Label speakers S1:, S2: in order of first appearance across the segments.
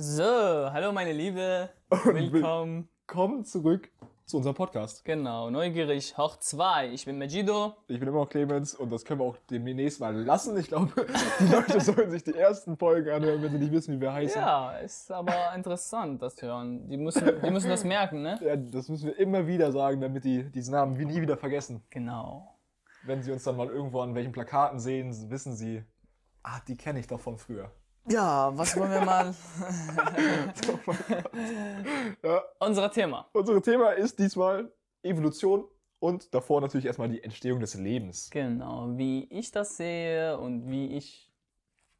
S1: So, hallo meine Liebe. Willkommen.
S2: Willkommen zurück zu unserem Podcast.
S1: Genau, neugierig hoch 2. Ich bin Mejido.
S2: Ich bin immer noch Clemens und das können wir auch demnächst mal lassen. Ich glaube, die Leute sollen sich die ersten Folgen anhören, wenn sie nicht wissen, wie wir heißen.
S1: Ja, ist aber interessant, das hören. Die müssen, die müssen das merken, ne?
S2: Ja, das müssen wir immer wieder sagen, damit die diesen Namen nie wieder vergessen.
S1: Genau.
S2: Wenn sie uns dann mal irgendwo an welchen Plakaten sehen, wissen sie, ah, die kenne ich doch von früher.
S1: Ja, was wollen wir mal?
S2: Ja,
S1: Unser Thema.
S2: unser Thema ist diesmal Evolution und davor natürlich erstmal die Entstehung des Lebens.
S1: Genau, wie ich das sehe und wie ich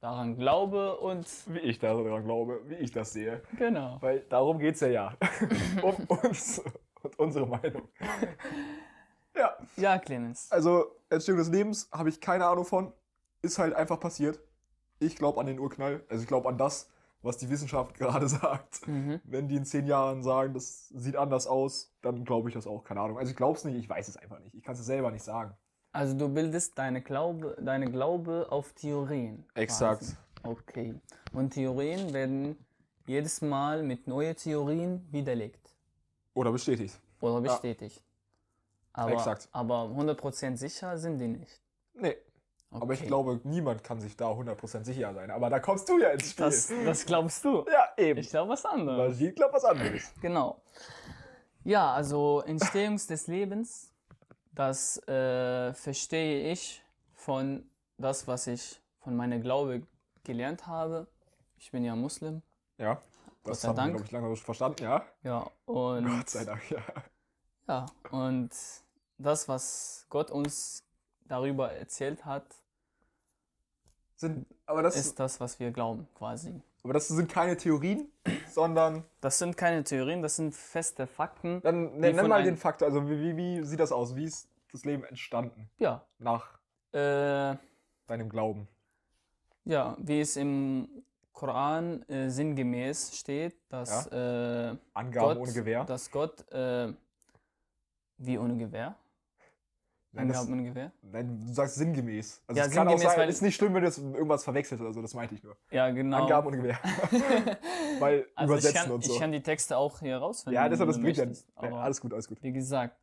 S1: daran glaube und
S2: Wie ich daran glaube, wie ich das sehe.
S1: genau.
S2: Weil darum geht's ja ja. um uns und unsere Meinung. Ja,
S1: Ja, Clemens.
S2: also Entstehung des Lebens habe ich keine Ahnung von. Ist halt einfach passiert. Ich glaube an den Urknall. Also ich glaube an das, was die Wissenschaft gerade sagt.
S1: Mhm.
S2: Wenn die in zehn Jahren sagen, das sieht anders aus, dann glaube ich das auch. Keine Ahnung. Also ich glaube es nicht, ich weiß es einfach nicht. Ich kann es selber nicht sagen.
S1: Also du bildest deine Glaube, deine Glaube auf Theorien.
S2: Exakt.
S1: quasi. Okay. Und Theorien werden jedes Mal mit neuen Theorien widerlegt
S2: Oder bestätigt.
S1: oder bestätigt. Aber,
S2: Exakt.
S1: aber 100% sicher sind die nicht.
S2: Nee. Aber ich
S1: Okay.
S2: glaube, niemand kann sich da 100% sicher sein. Aber da kommst du ja ins Spiel.
S1: Das, das glaubst du.
S2: ja, eben.
S1: Ich glaube was anderes.
S2: Ich glaube was anderes.
S1: Genau. Ja, also Entstehung des Lebens, das äh, verstehe ich von das, was ich von meiner Glaube gelernt habe. Ich bin ja Muslim.
S2: Ja. Das
S1: sei
S2: haben wir,
S1: Dank.
S2: glaube ich, lange verstanden, ja.
S1: Ja, und
S2: Gott sei Dank, ja.
S1: ja, und das, was Gott uns darüber erzählt hat,
S2: Sind, aber, das,
S1: ist das, was wir glauben, quasi.
S2: aber das sind keine Theorien, sondern
S1: Das sind keine Theorien, das sind feste Fakten.
S2: dann nenn, nenn mal den Faktor. Also wie, wie, wie sieht das aus? Wie ist das Leben entstanden
S1: Ja,
S2: nach
S1: äh,
S2: deinem Glauben?
S1: ja, wie es im Koran äh, sinngemäß steht, dass äh,
S2: Angaben
S1: Gott,
S2: ohne Gewehr?
S1: dass Gott, äh, wie ohne Gewehr?
S2: Nein, das,
S1: Angaben ohne Gewehr?
S2: nein, du sagst sinngemäß. Also
S1: Ja,
S2: es kann auch sein, ist nicht schlimm, wenn du jetzt irgendwas verwechselt oder so, das meinte ich nur.
S1: Ja, genau.
S2: Angaben ohne Gewehr. Weil
S1: also
S2: übersetzen
S1: kann,
S2: und so.
S1: ich kann die Texte auch hier rausfinden.
S2: ja, deshalb, das bringt ja Alles gut, alles gut.
S1: Wie gesagt,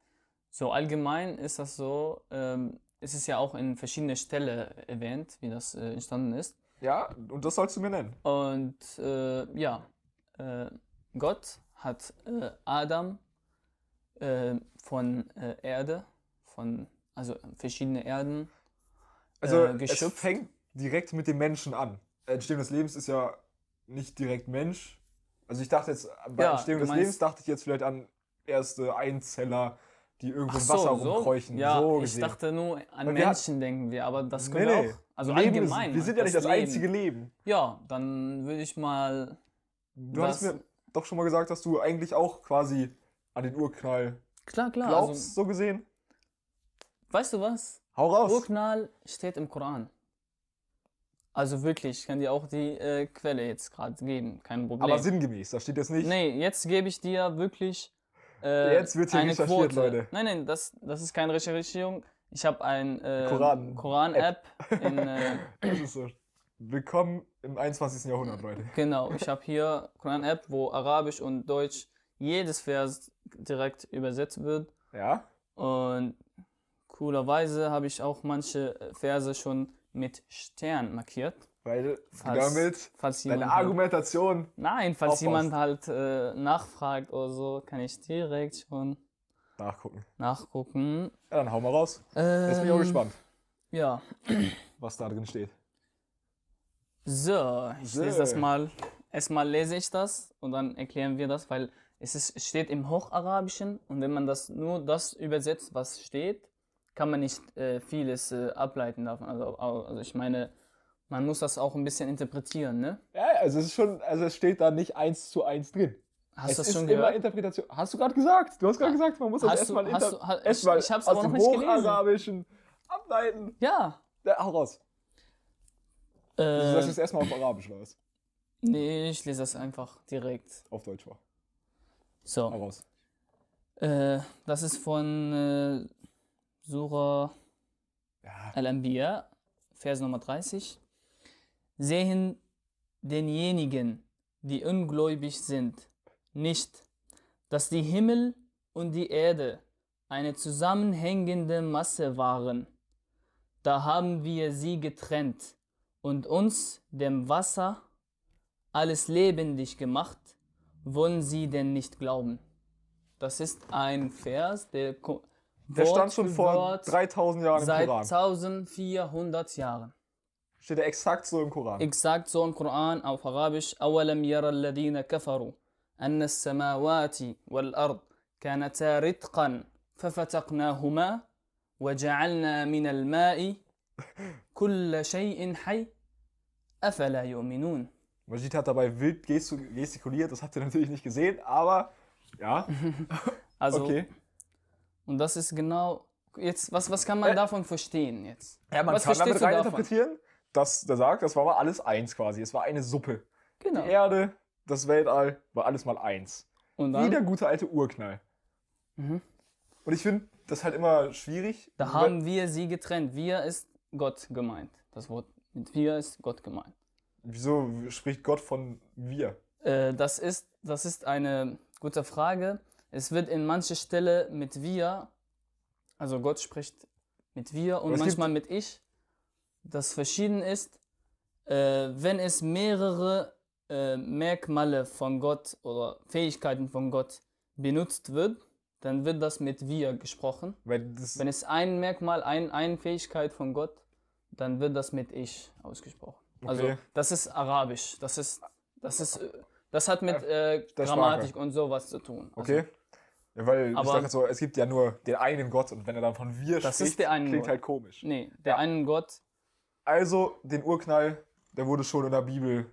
S1: so allgemein ist das so, ähm, es ist ja auch in verschiedenen Stellen erwähnt, wie das äh, entstanden ist.
S2: Ja, und das sollst du mir nennen.
S1: Und äh, ja, äh, Gott hat äh, Adam äh, von äh, Erde, von also verschiedene Erden,
S2: Also
S1: äh,
S2: es fängt direkt mit dem Menschen an. Entstehung des Lebens ist ja nicht direkt Mensch. Also ich dachte jetzt, bei
S1: Ja,
S2: Entstehung des Lebens dachte ich jetzt vielleicht an erste Einzeller, die irgendwo im
S1: so,
S2: Wasser
S1: so?
S2: rumkräuchen.
S1: Ja,
S2: so
S1: ich dachte nur an
S2: Weil
S1: Menschen, denken wir, aber das können
S2: Nee,
S1: wir auch. Also
S2: Leben
S1: allgemein.
S2: Ist, wir sind ja nicht das
S1: Leben.
S2: einzige Leben.
S1: Ja, dann würde ich mal.
S2: Du
S1: Das-
S2: hast mir doch schon mal gesagt, dass du eigentlich auch quasi an den Urknall
S1: Klar, klar.
S2: glaubst,
S1: Also,
S2: so gesehen.
S1: Weißt du was?
S2: Hau raus.
S1: Urknall steht im Koran. Also wirklich, ich kann dir auch die äh, Quelle jetzt gerade geben, kein Problem.
S2: Aber sinngemäß, da steht jetzt nicht.
S1: Nee, jetzt gebe ich dir wirklich äh,
S2: Jetzt wird hier
S1: eine
S2: recherchiert,
S1: Quote.
S2: Leute.
S1: Nein, nein, das, das ist keine Recherchierung. Ich habe ein äh,
S2: Koran-
S1: Koran-App in äh,
S2: Das ist so. Willkommen im 21. Jahrhundert, Leute.
S1: Genau, ich habe hier Koran-App, wo Arabisch und Deutsch jedes Vers direkt übersetzt wird.
S2: Ja?
S1: Und coolerweise habe ich auch manche Verse schon mit Stern markiert.
S2: Weil
S1: Falls-
S2: damit
S1: Falls
S2: deine
S1: jemand halt,
S2: Argumentation.
S1: Nein, falls
S2: aufbaust.
S1: jemand halt äh, nachfragt oder so, kann ich direkt schon
S2: Nachgucken.
S1: nachgucken.
S2: Ja, dann hau mal raus. Jetzt bin ich auch
S1: Ähm,
S2: gespannt,
S1: Ja,
S2: was da drin steht.
S1: so, ich
S2: So.
S1: lese das mal. Erstmal lese ich das und dann erklären wir das, weil es, ist, es steht im Hocharabischen und wenn man das nur das übersetzt, was steht, kann man nicht äh, vieles äh, ableiten davon. Also, also ich meine, man muss das auch ein bisschen interpretieren, ne?
S2: Ja, also es ist schon, also es steht da nicht eins zu eins drin.
S1: Hast
S2: es
S1: du das schon gehört?
S2: Interpretation. Hast du gerade gesagt? Du hast gerade gesagt, man muss das erstmal inter
S1: ha- ich-
S2: erstmal
S1: ich hab's
S2: aus
S1: aber
S2: dem
S1: noch nicht.
S2: Hocharabischen ableiten.
S1: Ja.
S2: Ja, hau raus. Du sagst
S1: Äh,
S2: jetzt erstmal auf Arabisch was.
S1: nee, ich lese das einfach direkt.
S2: Auf Deutsch war. Hau
S1: So,
S2: raus.
S1: äh, das ist von äh, Surah
S2: Ja.
S1: Al-Anbiya, Vers Nummer 30. Sehen denjenigen, die ungläubig sind, nicht, dass die Himmel und die Erde eine zusammenhängende Masse waren. Da haben wir sie getrennt und uns dem Wasser alles lebendig gemacht. Wollen sie denn nicht glauben? Das ist ein Vers, der,
S2: Der
S1: Wort
S2: stand schon
S1: für
S2: vor
S1: Wort
S2: 3000 Jahren im
S1: seit
S2: Koran.
S1: 1400 Jahren.
S2: Steht er exakt so im Koran.
S1: Exakt so im Koran auf Arabisch أولم يرى الذين كفروا أن السماوات والأرض كانتا رتقا ففتقناهما وجعلنا من الماء كل شيء حي أفلا يؤمنون
S2: Majid hat dabei wild gestu- gestikuliert, das habt ihr natürlich nicht gesehen, aber ja,
S1: Also,
S2: okay.
S1: und das ist genau, jetzt, was, was kann man
S2: Äh.
S1: davon verstehen jetzt?
S2: Ja, man
S1: was
S2: kann damit reininterpretieren, dass der sagt, das war mal alles eins quasi. Es war eine Suppe.
S1: Genau.
S2: Die Erde, das Weltall, war alles mal eins.
S1: Und
S2: Wie
S1: dann,
S2: der gute alte Urknall.
S1: Mhm.
S2: Und ich finde das halt immer schwierig.
S1: da haben wir sie getrennt. Wir ist Gott gemeint. Das Wort mit wir ist Gott gemeint.
S2: Wieso spricht Gott von wir?
S1: Äh, das, ist, das ist eine gute Frage. Es wird in mancher Stelle mit wir, also Gott spricht mit wir und manchmal mit ich. Das verschieden ist, äh, wenn es mehrere äh, Merkmale von Gott oder Fähigkeiten von Gott benutzt wird, dann wird das mit wir gesprochen. Wenn es ein Merkmal, ein, eine Fähigkeit von Gott, dann wird das mit ich ausgesprochen. Also
S2: Okay.
S1: das ist Arabisch. Das ist, das ist, äh, das hat mit äh,
S2: der
S1: Grammatik und sowas zu tun. Also,
S2: okay. Ja, weil ich
S1: Aber-
S2: dachte so, es gibt ja nur den einen Gott und wenn er dann von wir
S1: Das
S2: spricht,
S1: ist der eine
S2: klingt
S1: Gott.
S2: halt komisch.
S1: Nee, der einen Gott,
S2: Also, den Urknall, der wurde schon in der Bibel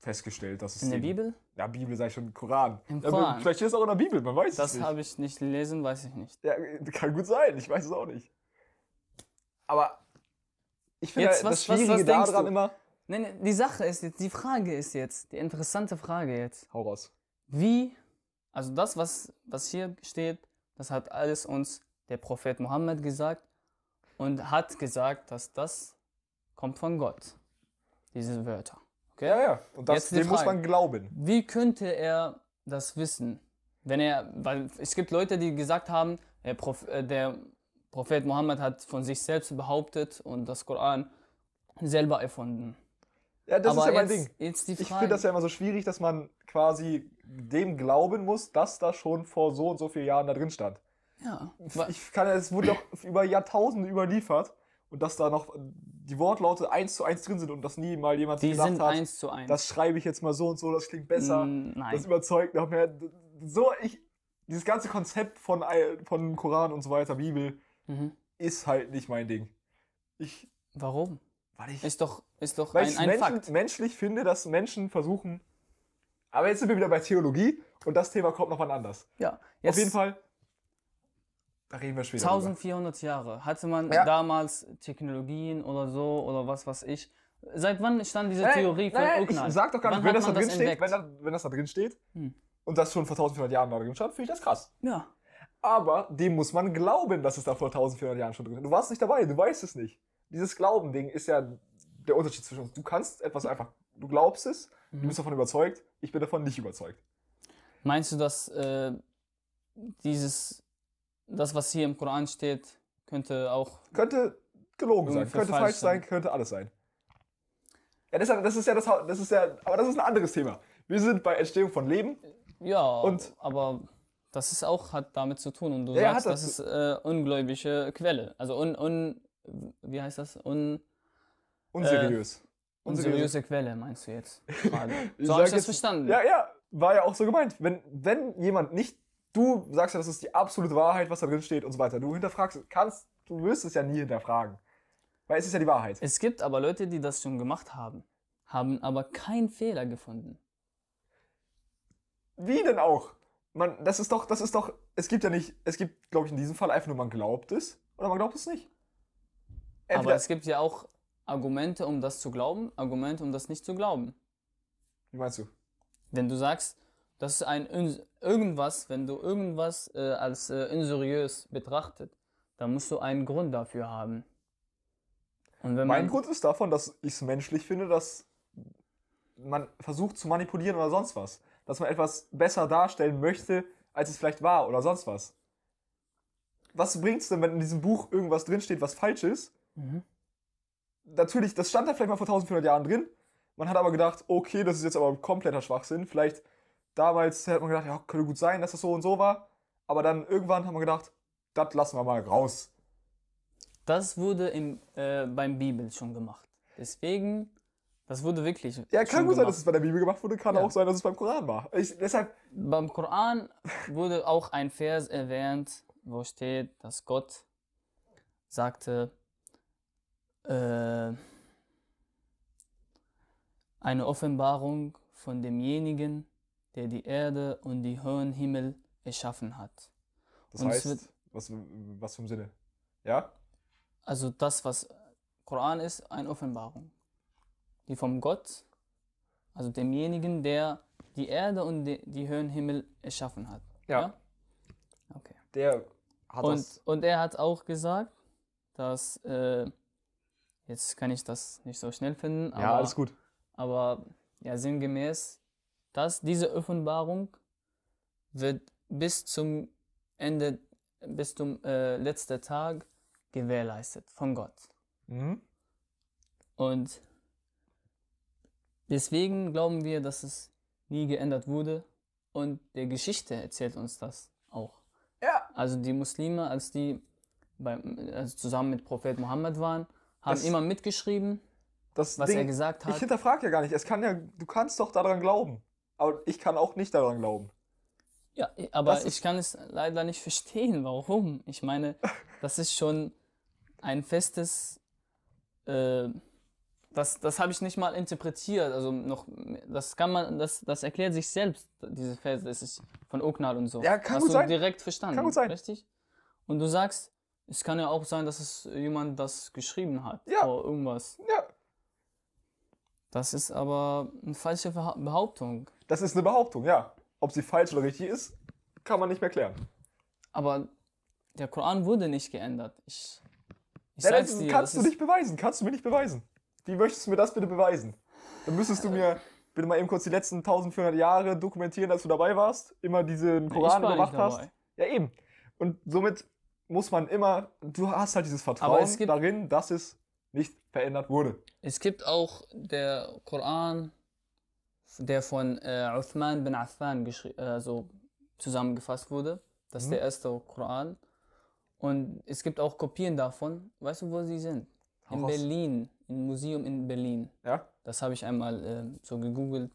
S2: festgestellt. Dass es
S1: in der
S2: den,
S1: Bibel,
S2: Ja, Bibel sei schon Koran.
S1: Im
S2: Ja,
S1: Koran.
S2: Vielleicht ist es auch in der Bibel, man weiß
S1: das
S2: es nicht.
S1: habe ich nicht gelesen, weiß ich nicht.
S2: Ja, kann gut sein, ich weiß es auch nicht. Aber ich finde
S1: Jetzt,
S2: halt
S1: was-
S2: das
S1: was- was
S2: Schwierige
S1: denkst
S2: daran
S1: du?
S2: immer.
S1: Nee, die Sache ist jetzt, die Frage ist jetzt, die interessante Frage jetzt.
S2: Hau raus.
S1: Wie, also das, was, was hier steht, das hat alles uns der Prophet Mohammed gesagt und hat gesagt, dass das kommt von Gott, diese Wörter. Okay?
S2: Ja, ja. Und das, dem muss
S1: Frage.
S2: man glauben.
S1: Wie könnte er das wissen? Wenn er, weil es gibt Leute, die gesagt haben, der, Proph, äh, der Prophet Mohammed hat von sich selbst behauptet und das Koran selber erfunden.
S2: Ja, das
S1: Aber
S2: ist ja mein
S1: jetzt,
S2: Ding.
S1: jetzt
S2: Ich finde das ja immer so schwierig, dass man quasi dem glauben muss, dass da schon vor so und so vielen Jahren da drin stand.
S1: ja,
S2: Ich kann, es wurde doch über Jahrtausende überliefert und dass da noch die Wortlaute eins zu eins drin sind und dass nie mal jemand
S1: die
S2: gedacht
S1: sind
S2: hat,
S1: eins zu eins.
S2: das schreibe ich jetzt mal so und so, das klingt besser,
S1: Nein.
S2: das überzeugt noch mehr. So, ich, dieses ganze Konzept von, von Koran und so weiter, Bibel,
S1: Mhm.
S2: ist halt nicht mein Ding. Ich,
S1: Warum?
S2: Weil ich,
S1: Ist doch, ist doch
S2: weil
S1: ein,
S2: ich
S1: ein
S2: Menschen,
S1: Fakt.
S2: menschlich finde, dass Menschen versuchen, aber jetzt sind wir wieder bei Theologie und das Thema kommt noch wann anders.
S1: Ja,
S2: Auf jeden Fall, da reden wir später. drüber.
S1: 1400 Jahre hatte man
S2: Ja.
S1: damals Technologien oder so oder was weiß ich. Seit wann stand diese
S2: Nein,
S1: Theorie von
S2: nein? Ich sag doch gar nicht, wenn das da
S1: man
S2: drin steht, wenn, da, wenn das da drin steht
S1: Hm.
S2: und das schon vor 1400 Jahren da drin stand, finde ich das krass.
S1: Ja.
S2: Aber dem muss man glauben, dass es da vor 1400 Jahren schon drin ist. Du warst nicht dabei, du weißt es nicht. Dieses Glauben-Ding ist ja der Unterschied zwischen uns. Du kannst etwas einfach, du glaubst es,
S1: Mhm.
S2: du bist davon überzeugt, ich bin davon nicht überzeugt.
S1: Meinst du, dass äh, dieses, das, was hier im Koran steht, könnte auch.
S2: Könnte gelogen sein, könnte
S1: falsch
S2: falsch sein,
S1: sein.
S2: könnte alles sein. Ja, das ist ja das, ist ja das, ist ja, aber das ist ein anderes Thema. Wir sind bei Entstehung von Leben.
S1: Ja,
S2: Und-
S1: aber das ist auch, hat damit zu tun. Und du
S2: Ja,
S1: sagst, das
S2: das
S1: ist äh, ungläubige Quelle. Also un, un, wie heißt das? Un,
S2: Unseriös.
S1: unseriöse Quelle, meinst du jetzt? So habe ich das
S2: jetzt-
S1: verstanden.
S2: Ja, ja, war ja auch so gemeint. Wenn, wenn jemand nicht, du sagst ja, das ist die absolute Wahrheit, was da drin steht und so weiter. Du hinterfragst, kannst, du wirst es ja nie hinterfragen. Weil es ist ja die Wahrheit.
S1: Es gibt aber Leute, die das schon gemacht haben, haben aber keinen Fehler gefunden.
S2: Wie denn auch? Man, das ist doch, das ist doch, es gibt ja nicht, es gibt, glaube ich, in diesem Fall einfach nur, man glaubt es oder man glaubt es nicht.
S1: Aber es gibt ja auch Argumente, um das zu glauben, Argumente, um das nicht zu glauben.
S2: wie meinst du?
S1: Wenn du sagst, das ist ein irgendwas, wenn du irgendwas äh, als äh, unseriös betrachtet, dann musst du einen Grund dafür haben.
S2: Mein Grund ist davon, dass ich es menschlich finde, dass man versucht zu manipulieren oder sonst was. Dass man etwas besser darstellen möchte, als es vielleicht war oder sonst was. Was bringt's denn, wenn in diesem Buch irgendwas drinsteht, was falsch ist?
S1: Mhm.
S2: Natürlich, das stand da vielleicht mal vor 1400 Jahren drin. Man hat aber gedacht, okay, das ist jetzt aber kompletter Schwachsinn. Vielleicht damals hätte man gedacht, ja, könnte gut sein, dass das so und so war. Aber dann irgendwann haben wir gedacht, das lassen wir mal raus.
S1: Das wurde im, äh, beim Bibel schon gemacht. Deswegen, das wurde wirklich.
S2: Ja, kann gut sein, dass es bei der Bibel gemacht wurde, kann
S1: Ja.
S2: auch sein, dass es beim Koran war. Ich, deshalb,
S1: Beim Koran wurde auch ein Vers erwähnt, wo steht, dass Gott sagte, äh, eine Offenbarung von demjenigen, der die Erde und die hohen Himmel erschaffen hat.
S2: das
S1: Und
S2: heißt,
S1: wird-
S2: was, was ein Sinne? Ja?
S1: Also das, was Koran ist, eine Offenbarung, die vom Gott, also demjenigen, der die Erde und die, die höheren Himmel erschaffen hat.
S2: Ja.
S1: Okay.
S2: Der hat
S1: Und,
S2: das.
S1: und er hat auch gesagt, dass, äh, jetzt kann ich das nicht so schnell finden, aber,
S2: Ja, alles gut.
S1: aber ja, sinngemäß, dass diese Offenbarung wird bis zum Ende, bis zum äh, letzten Tag gewährleistet von Gott.
S2: Mhm.
S1: Und deswegen glauben wir, dass es nie geändert wurde. Und der Geschichte erzählt uns das auch.
S2: Ja,
S1: Also die Muslime, als die beim, also zusammen mit Prophet Mohammed waren, haben
S2: Das-
S1: immer mitgeschrieben, was
S2: Ding,
S1: er gesagt
S2: ich
S1: hat.
S2: hinterfrage ja gar nicht. Es kann ja, du kannst doch daran glauben. Aber ich kann auch nicht daran glauben.
S1: Ja, aber ich kann es leider nicht verstehen, warum. Ich meine, das ist schon ein festes, äh, das, das habe ich nicht mal interpretiert. Also noch, das kann man, das, das erklärt sich selbst, diese Verse, das ist von Oknal und so.
S2: Ja, kann
S1: Hast
S2: gut
S1: du
S2: sein.
S1: direkt verstanden.
S2: Kann gut sein.
S1: Richtig? Und du sagst, es kann ja auch sein, dass es jemand das geschrieben hat.
S2: Ja.
S1: Oder irgendwas.
S2: Ja,
S1: Das ist aber eine falsche Behauptung.
S2: das ist eine Behauptung, ja. Ob sie falsch oder richtig ist, kann man nicht mehr klären.
S1: Aber der Koran wurde nicht geändert. Ich, ich
S2: Ja,
S1: sag's dir.
S2: kannst du nicht beweisen. Kannst du mir nicht beweisen. Wie möchtest du mir das bitte beweisen? Dann müsstest du mir bitte mal eben kurz die letzten 1400 Jahre dokumentieren, dass du dabei warst, immer diesen Koran
S1: nicht
S2: überwacht hast. Ja, eben. Und somit muss man immer, du hast halt dieses Vertrauen
S1: gibt-
S2: darin, dass es nicht verändert wurde.
S1: Es gibt auch der Koran, der von äh, Uthman bin Affan äh, so zusammengefasst wurde. Das ist
S2: Mhm.
S1: der erste Koran. Und es gibt auch Kopien davon. Weißt du, wo sie sind? In
S2: raus.
S1: Berlin, im Museum in Berlin.
S2: Ja?
S1: Das habe ich einmal äh, so gegoogelt.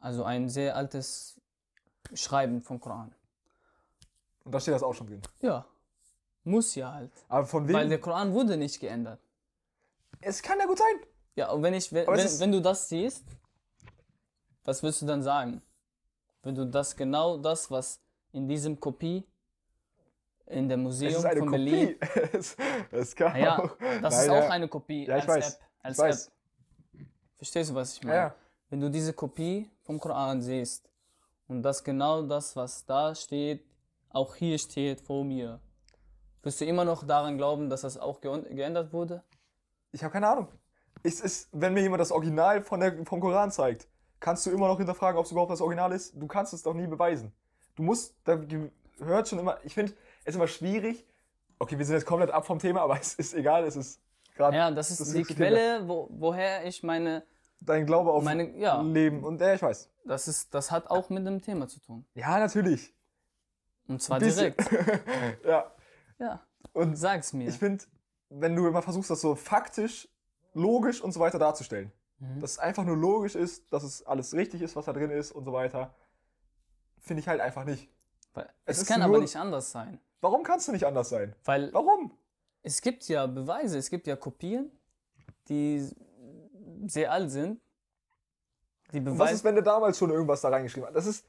S1: Also ein sehr altes Schreiben vom Koran.
S2: Und da steht das auch schon drin.
S1: Ja, muss ja halt.
S2: Aber von wem?
S1: Weil der Koran wurde nicht geändert.
S2: es kann ja gut sein.
S1: Ja, und wenn, ich, wenn,
S2: es
S1: wenn, wenn du das siehst, was willst du dann sagen? Wenn du das genau das, was in diesem Kopie in dem
S2: Es
S1: Museum
S2: ist eine
S1: von Berlin.
S2: Kopie. es, es kann
S1: Ja,
S2: auch.
S1: das
S2: Nein,
S1: ist auch
S2: ja.
S1: eine Kopie
S2: Ja,
S1: als
S2: weiß.
S1: App. Als. App. Verstehst du, was ich meine?
S2: ja.
S1: Wenn du diese Kopie vom Koran siehst und das genau das, was da steht, auch hier steht vor mir, wirst du immer noch daran glauben, dass das auch geänd- geändert wurde?
S2: Ich habe keine Ahnung. Es ist, wenn mir jemand das Original von der, vom Koran zeigt, kannst du immer noch hinterfragen, ob es überhaupt das Original ist. Du kannst es doch nie beweisen. Du musst, da gehört schon immer, ich finde es ist immer schwierig. Okay, wir sind jetzt komplett ab vom Thema, aber es ist egal, es ist gerade
S1: Ja, das ist
S2: Das
S1: die
S2: höchste
S1: Quelle, wo, woher ich meine,
S2: dein Glaube auf
S1: meine, ja,
S2: Leben. Und ja, ich weiß.
S1: das ist, das hat auch mit dem Thema zu tun.
S2: Ja, natürlich.
S1: Und zwar direkt.
S2: ja.
S1: Ja,
S2: Und
S1: sag's mir.
S2: ich finde, wenn du immer versuchst, das so faktisch, logisch und so weiter darzustellen,
S1: Mhm.
S2: dass es einfach nur logisch ist, dass es alles richtig ist, was da drin ist und so weiter, finde ich halt einfach nicht.
S1: Weil
S2: es
S1: es kann
S2: nur-
S1: aber nicht anders sein.
S2: Warum kannst du nicht anders sein?
S1: Weil
S2: Warum?
S1: es gibt ja Beweise, es gibt ja Kopien, die sehr alt sind. Die
S2: Und was
S1: Beweise.
S2: ist, wenn der damals schon irgendwas da reingeschrieben hat? Das ist,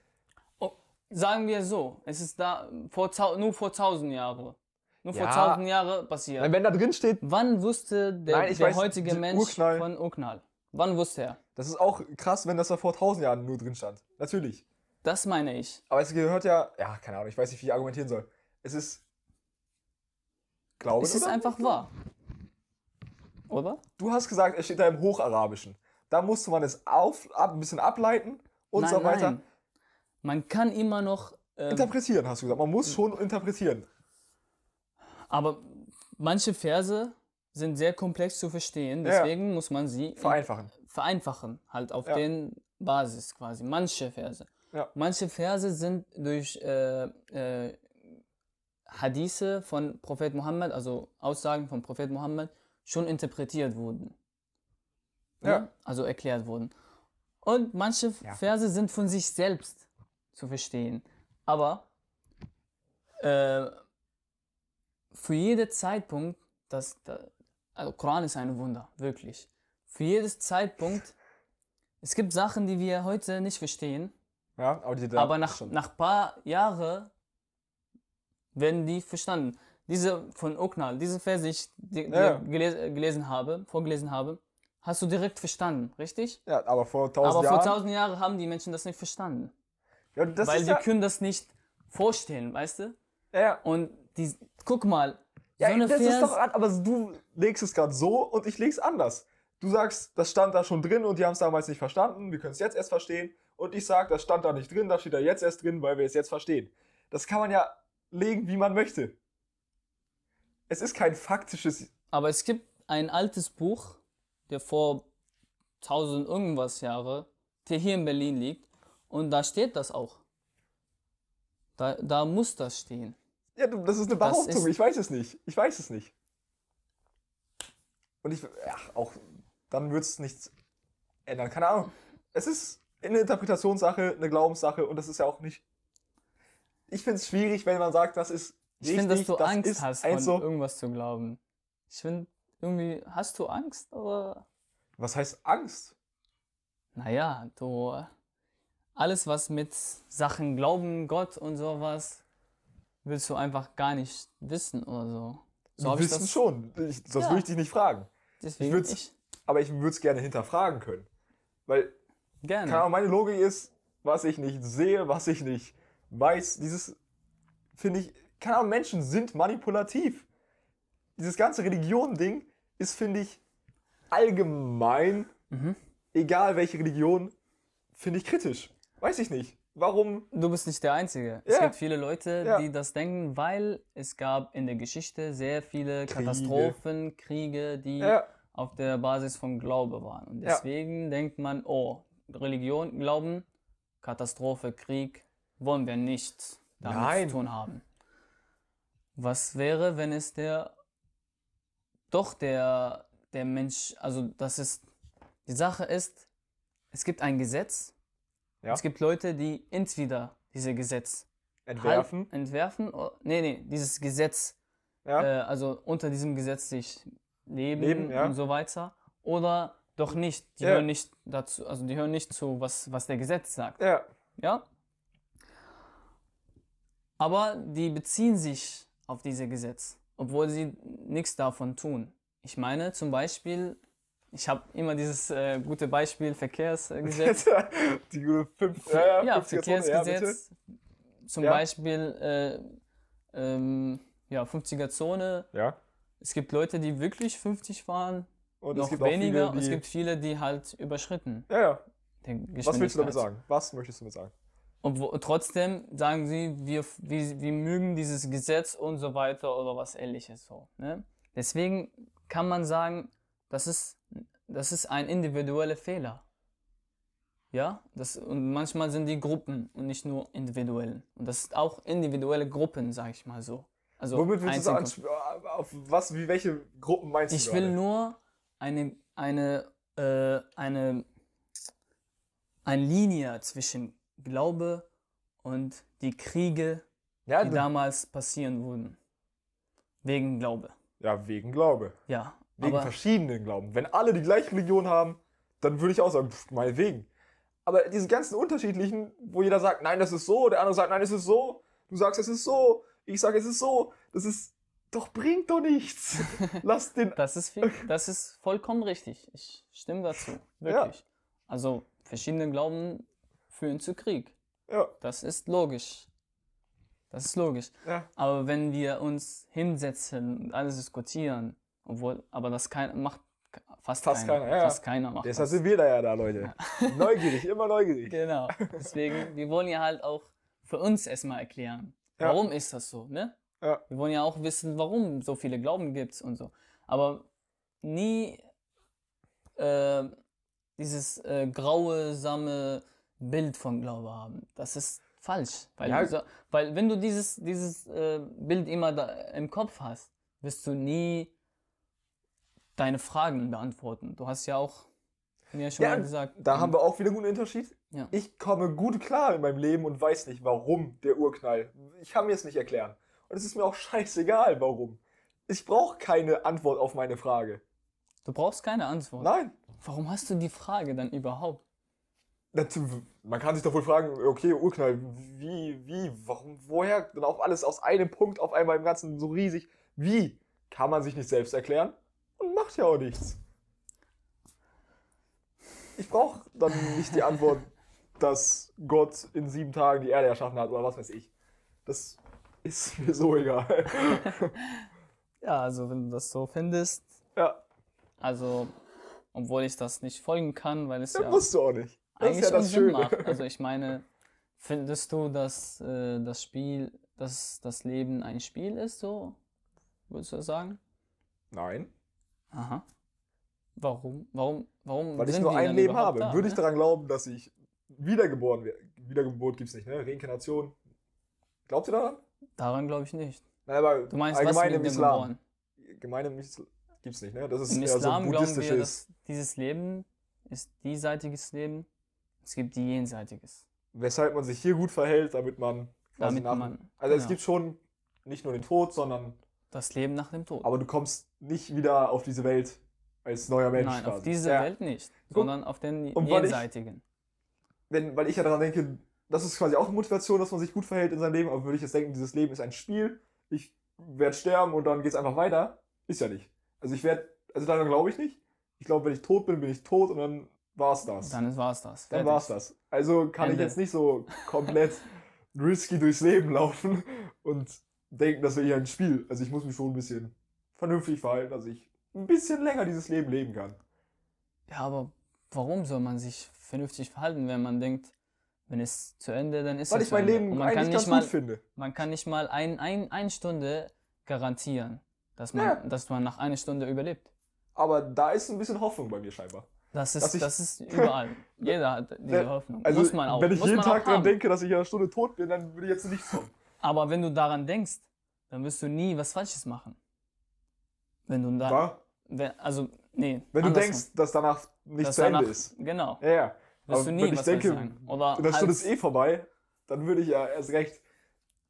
S1: Oh, sagen wir so, es ist da vor, nur vor 1000 Jahren. Nur vor
S2: Ja.
S1: 1000 Jahren passiert.
S2: wenn da drin steht,
S1: Wann wusste der,
S2: Nein, ich
S1: der
S2: weiß,
S1: heutige
S2: die
S1: Mensch
S2: Urknall-
S1: von Urknall? Wann wusste er?
S2: das ist auch krass, wenn das da vor tausend Jahren nur drin stand. Natürlich.
S1: Das meine ich.
S2: Aber es gehört ja, ja, keine Ahnung, ich weiß nicht, wie ich argumentieren soll. Es ist, glaube
S1: Es ist
S2: oder?
S1: einfach wahr. Oder?
S2: Du hast gesagt, es steht da im Hocharabischen. da musste man es auf, ab, ein bisschen ableiten und so weiter.
S1: Nein. Man kann immer noch. Ähm,
S2: Interpretieren, hast du gesagt. Man muss schon interpretieren.
S1: Aber manche Verse sind sehr komplex zu verstehen, deswegen muss man sie in-
S2: Vereinfachen.
S1: vereinfachen, halt auf den Basis quasi. Manche Verse. Manche Verse sind durch äh, äh, Hadithe von Prophet Muhammad, also Aussagen von Prophet Muhammad, schon interpretiert wurden.
S2: Ja.
S1: Also erklärt wurden. Und manche
S2: Ja.
S1: Verse sind von sich selbst zu verstehen. Aber äh, für jeden Zeitpunkt, das, da, also Koran ist ein Wunder, wirklich. Für jedes Zeitpunkt, es gibt Sachen, die wir heute nicht verstehen,
S2: Ja, aber die
S1: aber nach,
S2: schon.
S1: nach paar Jahren werden die verstanden. Diese von Oknal, diese Verse, die ich die,
S2: Ja.
S1: geles, gelesen habe, vorgelesen habe, hast du direkt verstanden, richtig?
S2: Ja, aber vor tausend
S1: aber
S2: Jahren.
S1: vor tausend Jahren haben die Menschen das nicht verstanden.
S2: ja, das
S1: weil die
S2: ja,
S1: können das nicht vorstellen, weißt du?
S2: ja, ja.
S1: Und die, guck mal,
S2: Ja,
S1: so eine
S2: das ist
S1: Vers,
S2: doch, an- aber du legst es gerade so und ich leg's anders. Du sagst, das stand da schon drin und die haben es damals nicht verstanden, wir können es jetzt erst verstehen. Und ich sag, das stand da nicht drin, das steht da jetzt erst drin, weil wir es jetzt verstehen. Das kann man ja legen, wie man möchte. Es ist kein faktisches.
S1: aber es gibt ein altes Buch, der vor tausend irgendwas Jahre, der hier in Berlin liegt, und da steht das auch. Da, da muss das stehen.
S2: Ja, du, das ist eine
S1: Das
S2: Behauptung,
S1: ist-
S2: ich weiß es nicht. Ich weiß es nicht. Und ich, ja, auch, dann wird es nichts ändern. Keine Ahnung. Es ist eine Interpretationssache, eine Glaubenssache und das ist ja auch nicht. Ich finde es schwierig, wenn man sagt, das ist
S1: Ich finde, dass du Angst
S2: ist
S1: hast, von
S2: so.
S1: irgendwas zu glauben. Ich finde, irgendwie, hast du Angst? Oder?
S2: Was heißt Angst?
S1: Naja, du, alles was mit Sachen Glauben, Gott und sowas, willst du einfach gar nicht wissen oder so. So hab
S2: Wir
S1: ich
S2: wissen
S1: das-
S2: schon. Ich, sonst
S1: Ja.
S2: würde ich dich nicht fragen.
S1: Deswegen
S2: würd's-
S1: ich,
S2: Aber ich würde es gerne hinterfragen können. Weil,
S1: gerne.
S2: keine Ahnung, meine Logik ist, was ich nicht sehe, was ich nicht weiß. Dieses, finde ich, keine Ahnung, Menschen sind manipulativ. Dieses ganze Religion-Ding ist, finde ich, allgemein,
S1: Mhm. egal
S2: welche Religion, finde ich kritisch. Weiß ich nicht. Warum?
S1: Du bist nicht der Einzige. Es
S2: Ja.
S1: gibt viele Leute,
S2: Ja.
S1: die das denken, weil es gab in der Geschichte sehr viele
S2: Kriege.
S1: Katastrophen, Kriege, die
S2: Ja,
S1: auf der Basis von Glaube waren. Und deswegen denkt man, oh, Religion, Glauben, Katastrophe, Krieg, wollen wir nicht damit
S2: Nein.
S1: zu tun haben. Was wäre, wenn es der doch der, der Mensch, also das ist, die Sache ist, es gibt ein Gesetz,
S2: Ja.
S1: es gibt Leute, die entweder dieses Gesetz
S2: entwerfen.
S1: Halt, entwerfen, oh, nee, nee, dieses Gesetz
S2: Ja.
S1: äh, also unter diesem Gesetz sich leben,
S2: Leben, ja.
S1: und so weiter. Oder doch nicht. Die hören nicht dazu, also die hören nicht zu, was, was der Gesetz sagt.
S2: ja.
S1: Ja? Aber die beziehen sich auf dieses Gesetz, obwohl sie nichts davon tun. Ich meine zum Beispiel, ich habe immer dieses äh, gute Beispiel Verkehrsgesetz.
S2: Die gute fünf, ja,
S1: ja,
S2: 50er Zone, ja.
S1: Verkehrsgesetz. zum
S2: Ja.
S1: Beispiel äh, ähm, ja, 50er Zone.
S2: Ja.
S1: Es gibt Leute, die wirklich 50 fahren,
S2: Und
S1: noch
S2: es gibt
S1: weniger.
S2: auch
S1: und
S2: viele,
S1: es gibt viele, die halt überschritten.
S2: Ja, ja. Was willst du damit sagen? Was möchtest du damit sagen?
S1: Und wo, trotzdem sagen sie, wir, wir, wir mögen dieses Gesetz und so weiter oder was ähnliches so. Ne? Deswegen kann man sagen, das ist, das ist ein individueller Fehler. Ja, das, und manchmal sind die Gruppen und nicht nur individuell. Und das sind auch individuelle Gruppen, sag ich mal so. Also
S2: Womit willst du? Auf was, wie, welche Gruppen meinst
S1: Ich
S2: du?
S1: will
S2: gerade?
S1: nur eine, eine, äh, eine, eine Linie zwischen Glaube und die Kriege,
S2: Ja,
S1: die damals passieren wurden. Wegen Glaube.
S2: ja, wegen Glaube.
S1: Ja,
S2: Wegen
S1: aber
S2: verschiedenen Glauben. Wenn alle die gleiche Religion haben, dann würde ich auch sagen, pff, meinetwegen. Aber diese ganzen unterschiedlichen, wo jeder sagt, nein, das ist so, der andere sagt, nein, es ist so, du sagst, es ist so, ich sage, es ist so, das ist, doch bringt doch nichts. Lass den,
S1: das ist, viel, das ist vollkommen richtig. Ich stimme dazu. Wirklich. Also verschiedene Glauben führen zu Krieg.
S2: ja,
S1: Das ist logisch. Das ist logisch.
S2: ja,
S1: Aber wenn wir uns hinsetzen und alles diskutieren, obwohl, aber das kein, macht fast,
S2: Fast
S1: keiner.
S2: keiner, ja, ja.
S1: Fast keiner macht
S2: Deshalb
S1: das.
S2: sind wir da ja da, Leute. Neugierig, immer neugierig.
S1: Genau. Deswegen, wir wollen ja halt auch für uns erstmal erklären,
S2: Ja.
S1: warum ist das so, ne?
S2: Ja.
S1: Wir wollen ja auch wissen, warum so viele Glauben gibt und so. Aber nie äh, dieses äh, grausame Bild von Glaube haben. Das ist falsch. Weil,
S2: Ja.
S1: so, weil wenn du dieses, dieses äh, Bild immer da im Kopf hast, wirst du nie deine Fragen beantworten. Du hast ja auch mir schon
S2: Ja,
S1: mal gesagt.
S2: Da haben wir auch wieder einen guten Unterschied.
S1: Ja.
S2: Ich komme gut klar in meinem Leben und weiß nicht, warum der Urknall. Ich kann mir es nicht erklären. Und es ist mir auch scheißegal, warum. Ich brauche keine Antwort auf meine Frage.
S1: Du brauchst keine Antwort.
S2: Nein.
S1: Warum hast du die Frage dann überhaupt?
S2: Man kann sich doch wohl fragen, okay, Urknall, wie, wie, warum, woher dann auch alles aus einem Punkt auf einmal im Ganzen so riesig? Wie? Kann man sich nicht selbst erklären? Und macht ja auch nichts. Ich brauche dann nicht die Antwort, dass Gott in sieben Tagen die Erde erschaffen hat oder was weiß ich. Das ist mir so egal.
S1: Ja, also wenn du das so findest,
S2: ja,
S1: also obwohl ich das nicht folgen kann, weil es
S2: das
S1: ja
S2: musst du auch nicht. Das
S1: eigentlich
S2: ist ja das
S1: Unsinn
S2: Schöne.
S1: macht. Also ich meine, findest du, dass äh, das Spiel, dass das Leben ein Spiel ist, so? Würdest du das sagen?
S2: Nein,
S1: Aha. Warum? Warum? Warum
S2: weil ich nur ein Leben habe.
S1: da,
S2: Würde ich
S1: ne?
S2: daran glauben, dass ich wiedergeboren werde. Wiedergeburt gibt's nicht, ne? Reinkarnation. Glaubt ihr daran?
S1: Daran glaube ich nicht.
S2: Nein, aber
S1: Du meinst, was
S2: allgemein
S1: mit
S2: im Islam. Gemein im Islam gibt's nicht, ne? Das ist
S1: Im
S2: eher so
S1: Islam
S2: ein
S1: glauben wir,
S2: buddhistisches.
S1: dass dieses Leben ist diesseitiges Leben. Es gibt die jenseitiges.
S2: weshalb man sich hier gut verhält, damit man quasi
S1: Damit
S2: nach.
S1: man-
S2: also es
S1: genau.
S2: gibt schon nicht nur den Tod, sondern
S1: Das Leben nach dem Tod.
S2: aber du kommst nicht wieder auf diese Welt als neuer Mensch
S1: Nein,
S2: quasi.
S1: auf diese
S2: ja.
S1: Welt nicht,
S2: Guck,
S1: sondern auf den
S2: und ich-
S1: jenseitigen.
S2: Wenn, weil ich ja daran denke, das ist quasi auch eine Motivation, dass man sich gut verhält in seinem Leben, aber würde ich jetzt denken, dieses Leben ist ein Spiel, ich werde sterben und dann geht's einfach weiter, ist ja nicht. Also ich werde, also daran glaube ich nicht. Ich glaube, wenn ich tot bin, bin ich tot und dann war's das.
S1: Dann war's das.
S2: Dann
S1: Fertig.
S2: war's das. Also kann
S1: Ende.
S2: ich jetzt nicht so komplett risky durchs Leben laufen und denken, das wäre hier ein Spiel. Also ich muss mich schon ein bisschen vernünftig verhalten, dass ich ein bisschen länger dieses Leben leben kann.
S1: Ja, aber warum soll man sich vernünftig verhalten, wenn man denkt, wenn es zu Ende, dann ist
S2: Weil
S1: es
S2: ich
S1: zu
S2: mein
S1: Ende.
S2: Leben
S1: Und man kann nicht mal,
S2: gut finde.
S1: man kann nicht mal ein, ein, eine Stunde garantieren, dass man,
S2: Ja.
S1: dass man nach einer Stunde überlebt.
S2: Aber da ist ein bisschen Hoffnung bei mir scheinbar.
S1: Das ist, das ist überall. Jeder hat diese Hoffnung.
S2: Also
S1: muss man auch.
S2: wenn ich jeden Tag daran
S1: haben.
S2: denke, dass ich in einer Stunde tot bin, dann würde ich jetzt nichts kommen.
S1: Aber wenn du daran denkst, dann wirst du nie was Falsches machen. Wenn du da,
S2: Wa?
S1: wenn, also, nee.
S2: Wenn du
S1: andersrum.
S2: denkst, dass danach nicht
S1: Dass
S2: zu Ende
S1: danach-
S2: ist.
S1: Genau.
S2: Ja, ja.
S1: Wirst du nie
S2: wenn ich
S1: was
S2: denke,
S1: sagen. Oder
S2: Und das Stunde
S1: halt-
S2: ist eh vorbei, dann würde ich ja erst recht.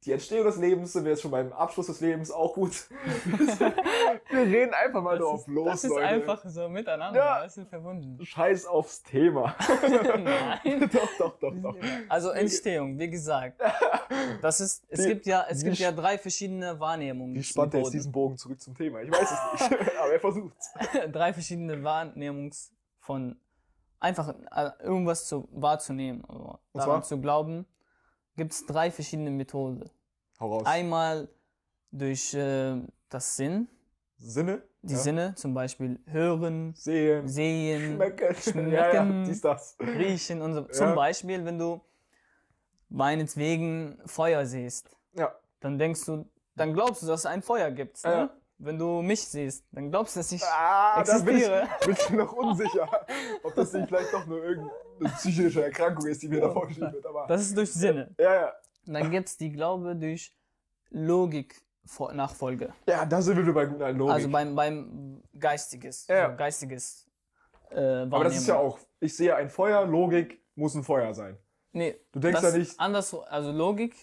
S2: Die Entstehung des Lebens sind wir jetzt schon beim Abschluss des Lebens auch gut. wir reden einfach mal
S1: das
S2: drauf
S1: ist,
S2: los,
S1: das ist
S2: Leute.
S1: einfach so miteinander.
S2: Ja.
S1: Das ist verbunden.
S2: Scheiß aufs Thema.
S1: Nein.
S2: doch, doch, doch, doch.
S1: Also Entstehung, wie gesagt. Das ist, es
S2: Wie-
S1: gibt ja, es gibt ja drei verschiedene Wahrnehmungen.
S2: Wie spannt er jetzt diesen Bogen zurück zum Thema? Ich weiß es nicht, aber er versucht's.
S1: drei verschiedene Wahrnehmungs von einfach äh, irgendwas zu, wahrzunehmen oder
S2: Und
S1: daran zu glauben, gibt es drei verschiedene Methoden.
S2: Hau raus.
S1: Einmal durch äh, das Sinn,
S2: Sinne?
S1: die
S2: Ja.
S1: Sinne, zum Beispiel hören,
S2: Sehen.
S1: sehen,
S2: Schmecken.
S1: Schmecken.
S2: Ja, ja, dies, das.
S1: riechen und so. Zum. Beispiel, wenn du meinetwegen Feuer siehst,
S2: Ja.
S1: dann denkst du, dann glaubst du, dass es ein Feuer gibt. Ne? Wenn du mich siehst, dann glaubst du, dass ich
S2: Ah, da bin ich,
S1: existiere.
S2: bin ich noch unsicher, ob das nicht vielleicht doch nur irgendeine psychische Erkrankung ist, die mir da vorgeschrieben wird. Aber
S1: Das ist durch Sinne.
S2: ja, ja.
S1: Und dann gibt es die Glaube durch Logik-Nachfolge.
S2: Ja, da sind wir bei guter Logik.
S1: Also beim, beim Geistiges.
S2: Ja.
S1: So geistiges äh,
S2: aber das ist ja auch, ich sehe ein Feuer, Logik muss ein Feuer sein.
S1: Nee,
S2: Du denkst ja nicht,
S1: Anders, also Logik,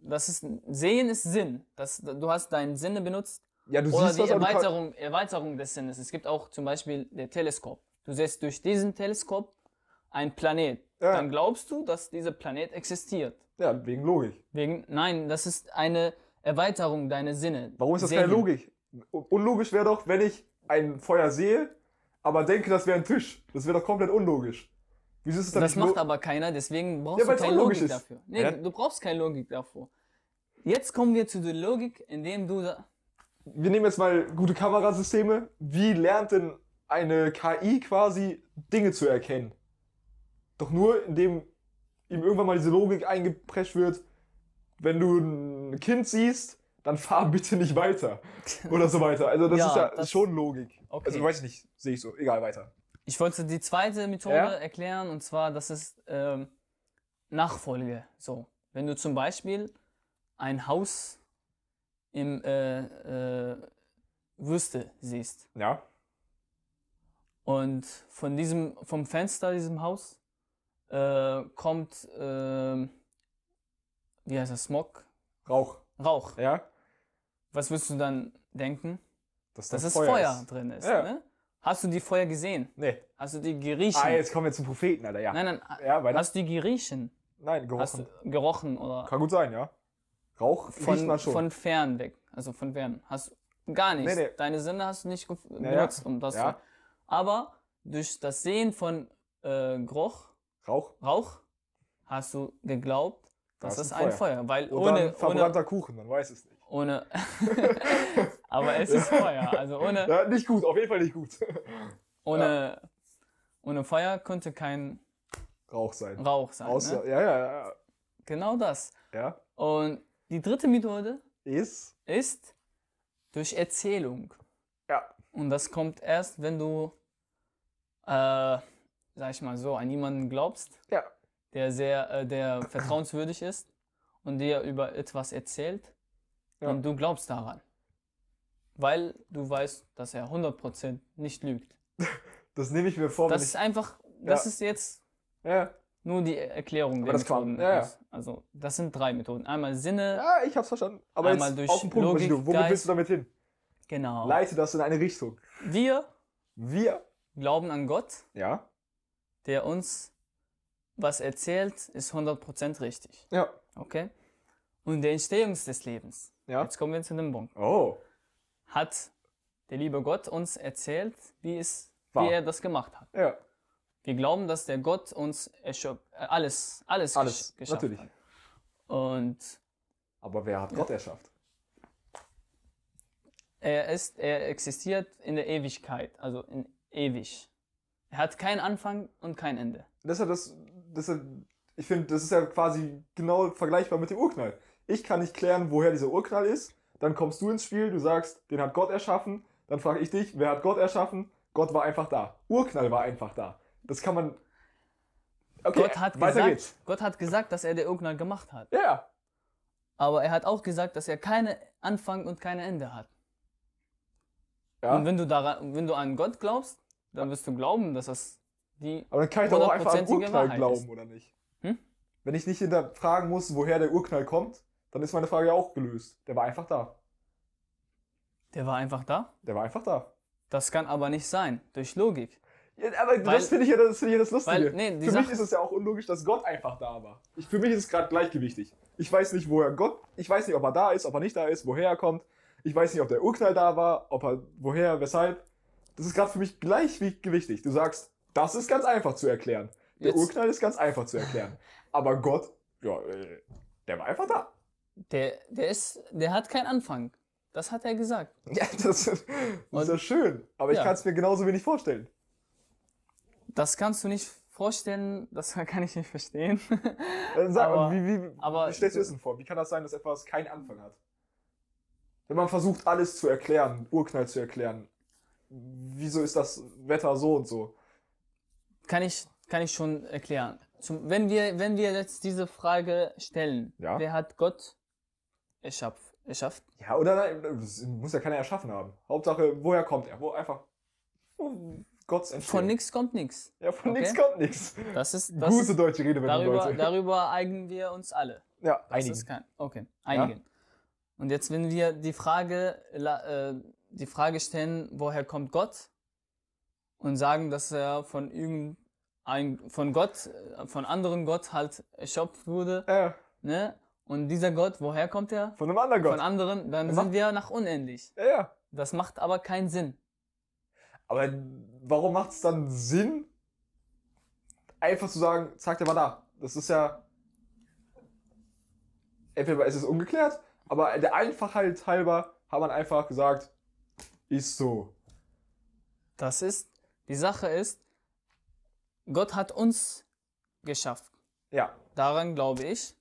S1: das ist, Sehen ist Sinn. Das, du hast deine Sinne benutzt.
S2: ja, du
S1: Oder
S2: siehst
S1: die
S2: was, du kann,
S1: Erweiterung, Erweiterung des Sinnes. Es gibt auch zum Beispiel der Teleskop. Du siehst durch diesen Teleskop ein Planet.
S2: Ja.
S1: Dann glaubst du, dass dieser Planet existiert.
S2: ja, wegen Logik.
S1: Wegen, nein, das ist eine Erweiterung deiner Sinne.
S2: Warum ist das
S1: Sehen.
S2: keine Logik? Un- Unlogisch wäre doch, wenn ich ein Feuer sehe, aber denke, das wäre ein Tisch. Das wäre doch komplett unlogisch. Wieso ist es dann
S1: Das
S2: nicht
S1: macht aber keiner, deswegen brauchst
S2: Ja,
S1: du keine Logik
S2: ist.
S1: dafür. Nee,
S2: Ja.
S1: du brauchst keine Logik davor. Jetzt kommen wir zu der Logik, indem du da,
S2: Wir nehmen jetzt mal gute Kamerasysteme. Wie lernt denn eine KI quasi Dinge zu erkennen? Doch nur, indem ihm irgendwann mal diese Logik eingeprescht wird, wenn du ein Kind siehst, dann fahr bitte nicht weiter. Oder so weiter. Also das
S1: Ja,
S2: ist ja
S1: das-
S2: schon Logik.
S1: Okay.
S2: Also weiß ich nicht, sehe ich so. Egal, weiter.
S1: Ich wollte die zweite Methode
S2: Ja?
S1: erklären und zwar, das ist ähm, Nachfolge. So, wenn du zum Beispiel ein Haus im äh, äh, Wüste siehst
S2: Ja.
S1: und von diesem vom Fenster diesem Haus äh, kommt ähm, wie heißt das Smog
S2: Rauch.
S1: Rauch.
S2: Ja.
S1: Was wirst du dann denken?
S2: Dass
S1: Dass
S2: dann
S1: es Feuer,
S2: ist.
S1: drin ist.
S2: Ja.
S1: Ne? Hast du die Feuer gesehen?
S2: Nee.
S1: Hast du die geriechen?
S2: Ah, jetzt kommen wir zum Propheten, Alter. Ja.
S1: Nein, nein.
S2: Ja, weiter.
S1: Hast du die geriechen?
S2: Nein,
S1: Hast
S2: gerochen.
S1: du gerochen oder
S2: Kann gut sein, ja. Rauch
S1: von,
S2: man schon.
S1: von fern weg? Also von fern. Hast du gar nichts.
S2: Nee, nee.
S1: Deine Sinne hast du nicht benutzt, um das
S2: ja.
S1: zu. Aber durch das Sehen von äh, Geruch,
S2: Rauch.
S1: Rauch, hast du geglaubt,
S2: Da
S1: das
S2: ist ein
S1: ein Feuer. Weil
S2: Oder
S1: ohne,
S2: verbrannter Kuchen, man weiß es nicht.
S1: ohne, ohne aber es ist Feuer. Also ohne,
S2: Ja, nicht gut, auf jeden Fall nicht gut.
S1: ohne, ohne Feuer könnte kein
S2: Rauch sein.
S1: Rauch sein.
S2: Außer,
S1: Ne?
S2: ja, ja, ja.
S1: Genau das.
S2: Ja.
S1: Und die dritte Methode
S2: Ist.
S1: ist durch Erzählung.
S2: Ja.
S1: Und das kommt erst, wenn du, äh, sag ich mal so, an jemanden glaubst,
S2: Ja.
S1: der sehr, äh, der vertrauenswürdig ist und dir über etwas erzählt
S2: Ja.
S1: und du glaubst daran. Weil du weißt, dass er 100% nicht lügt.
S2: Das nehme ich mir vor,
S1: Das ist einfach, das
S2: Ja.
S1: ist jetzt nur die Erklärung
S2: Aber
S1: der
S2: das
S1: Methoden.
S2: ja,
S1: Also, das sind drei Methoden. Einmal Sinne,
S2: ja, ich hab's verstanden. Aber
S1: Einmal
S2: jetzt
S1: durch
S2: auf den Punkt,
S1: Logik,
S2: Bushido. womit
S1: Geist.
S2: willst du damit hin?
S1: genau.
S2: Leite das in eine Richtung.
S1: Wir
S2: Wir.
S1: glauben an Gott,
S2: Ja.
S1: Der uns was erzählt, ist 100% richtig.
S2: Ja.
S1: Okay? Und der Entstehung des Lebens,
S2: Ja.
S1: jetzt kommen wir zu dem Punkt,
S2: Oh.
S1: hat der liebe Gott uns erzählt, wie, es,
S2: War.
S1: wie er das gemacht hat.
S2: Ja.
S1: Wir glauben, dass der Gott uns erschöp- äh, alles, alles,
S2: Alles.
S1: gesch-
S2: Natürlich.
S1: hat. Und
S2: Aber wer hat Gott erschafft?
S1: er ist, er existiert in der Ewigkeit, also in ewig. Er hat keinen Anfang und kein Ende.
S2: Das ist ja das, das ist ja, ich finde, das ist ja quasi genau vergleichbar mit dem Urknall. Ich kann nicht klären, woher dieser Urknall ist. Dann kommst du ins Spiel, du sagst, den hat Gott erschaffen. Dann frage ich dich, wer hat Gott erschaffen? Gott war einfach da. Urknall war einfach da. Das kann man. Okay,
S1: Gott, hat
S2: weiter
S1: gesagt,
S2: geht's.
S1: Gott hat gesagt, dass er der Urknall gemacht hat.
S2: Ja, ja.
S1: Aber er hat auch gesagt, dass er keinen Anfang und kein Ende hat.
S2: ja.
S1: Und wenn du, daran, wenn du an Gott glaubst, dann wirst du glauben, dass das die.
S2: Aber dann kann ich doch auch einfach an Urknall
S1: Wahrheit
S2: glauben,
S1: ist.
S2: oder nicht?
S1: Hm?
S2: Wenn ich nicht hinterfragen muss, woher der Urknall kommt, dann ist meine Frage ja auch gelöst. Der war einfach da.
S1: Der war einfach da.
S2: Der war einfach da.
S1: Das kann aber nicht sein, durch Logik.
S2: Ja, aber
S1: Weil-
S2: das finde ich, ja, das, find ich ja das Lustige.
S1: Weil, nee,
S2: für mich
S1: Sache-
S2: ist es ja auch unlogisch, dass Gott einfach da war. Ich, für mich ist es gerade gleichgewichtig. Ich weiß nicht, woher Gott, ich weiß nicht, ob er da ist, ob er nicht da ist, woher er kommt. Ich weiß nicht, ob der Urknall da war, ob er, woher, weshalb. Das ist gerade für mich gleichgewichtig. Du sagst, das ist ganz einfach zu erklären. Der
S1: Jetzt-
S2: Urknall ist ganz einfach zu erklären. Aber Gott, ja, äh, der war einfach da.
S1: Der, der, ist, der hat keinen Anfang. Das hat er gesagt.
S2: Ja, das, das ist ja schön. Aber ich
S1: Ja.
S2: kann es mir genauso wenig vorstellen.
S1: Das kannst du nicht vorstellen, das kann ich nicht verstehen.
S2: Dann sag
S1: Aber-
S2: mal, wie, wie,
S1: aber-
S2: wie stellst du das denn vor? Wie kann das sein, dass etwas keinen Anfang hat? Wenn man versucht, alles zu erklären, Urknall zu erklären, wieso ist das Wetter so und so?
S1: kann, ich, kann ich schon erklären. Zum, wenn, wir, wenn wir jetzt diese Frage stellen,
S2: Ja.
S1: wer hat Gott erschaff, erschafft?
S2: Ja, oder nein, muss ja keiner erschaffen haben. Hauptsache, woher kommt er? Wo einfach. Gottes Entstehung.
S1: Von nichts kommt nichts.
S2: Ja, von
S1: Okay.
S2: nichts kommt nichts.
S1: Das ist, das
S2: Gute
S1: ist
S2: deutsche Redewendung,
S1: darüber,
S2: Leute.
S1: darüber einigen wir uns alle.
S2: ja,
S1: Das
S2: einigen.
S1: ist kein, okay, einigen. Und jetzt, wenn wir die Frage, äh, die Frage stellen, woher kommt Gott? Und sagen, dass er von irgendein, von Gott, äh, von anderen Gott halt erschöpft wurde,
S2: Ja,
S1: ne? Und dieser Gott, woher kommt er?
S2: von einem anderen Gott.
S1: Von anderen, dann
S2: Ja,
S1: sind wir nach unendlich.
S2: ja, ja.
S1: Das macht aber keinen Sinn.
S2: Aber warum macht es dann Sinn, einfach zu sagen, zack, der war da? Das ist ja. Entweder ist es ungeklärt, aber der Einfachheit halber hat man einfach gesagt, ist so.
S1: Das ist, Die Sache ist, Gott hat uns geschafft.
S2: Ja.
S1: Daran glaube ich.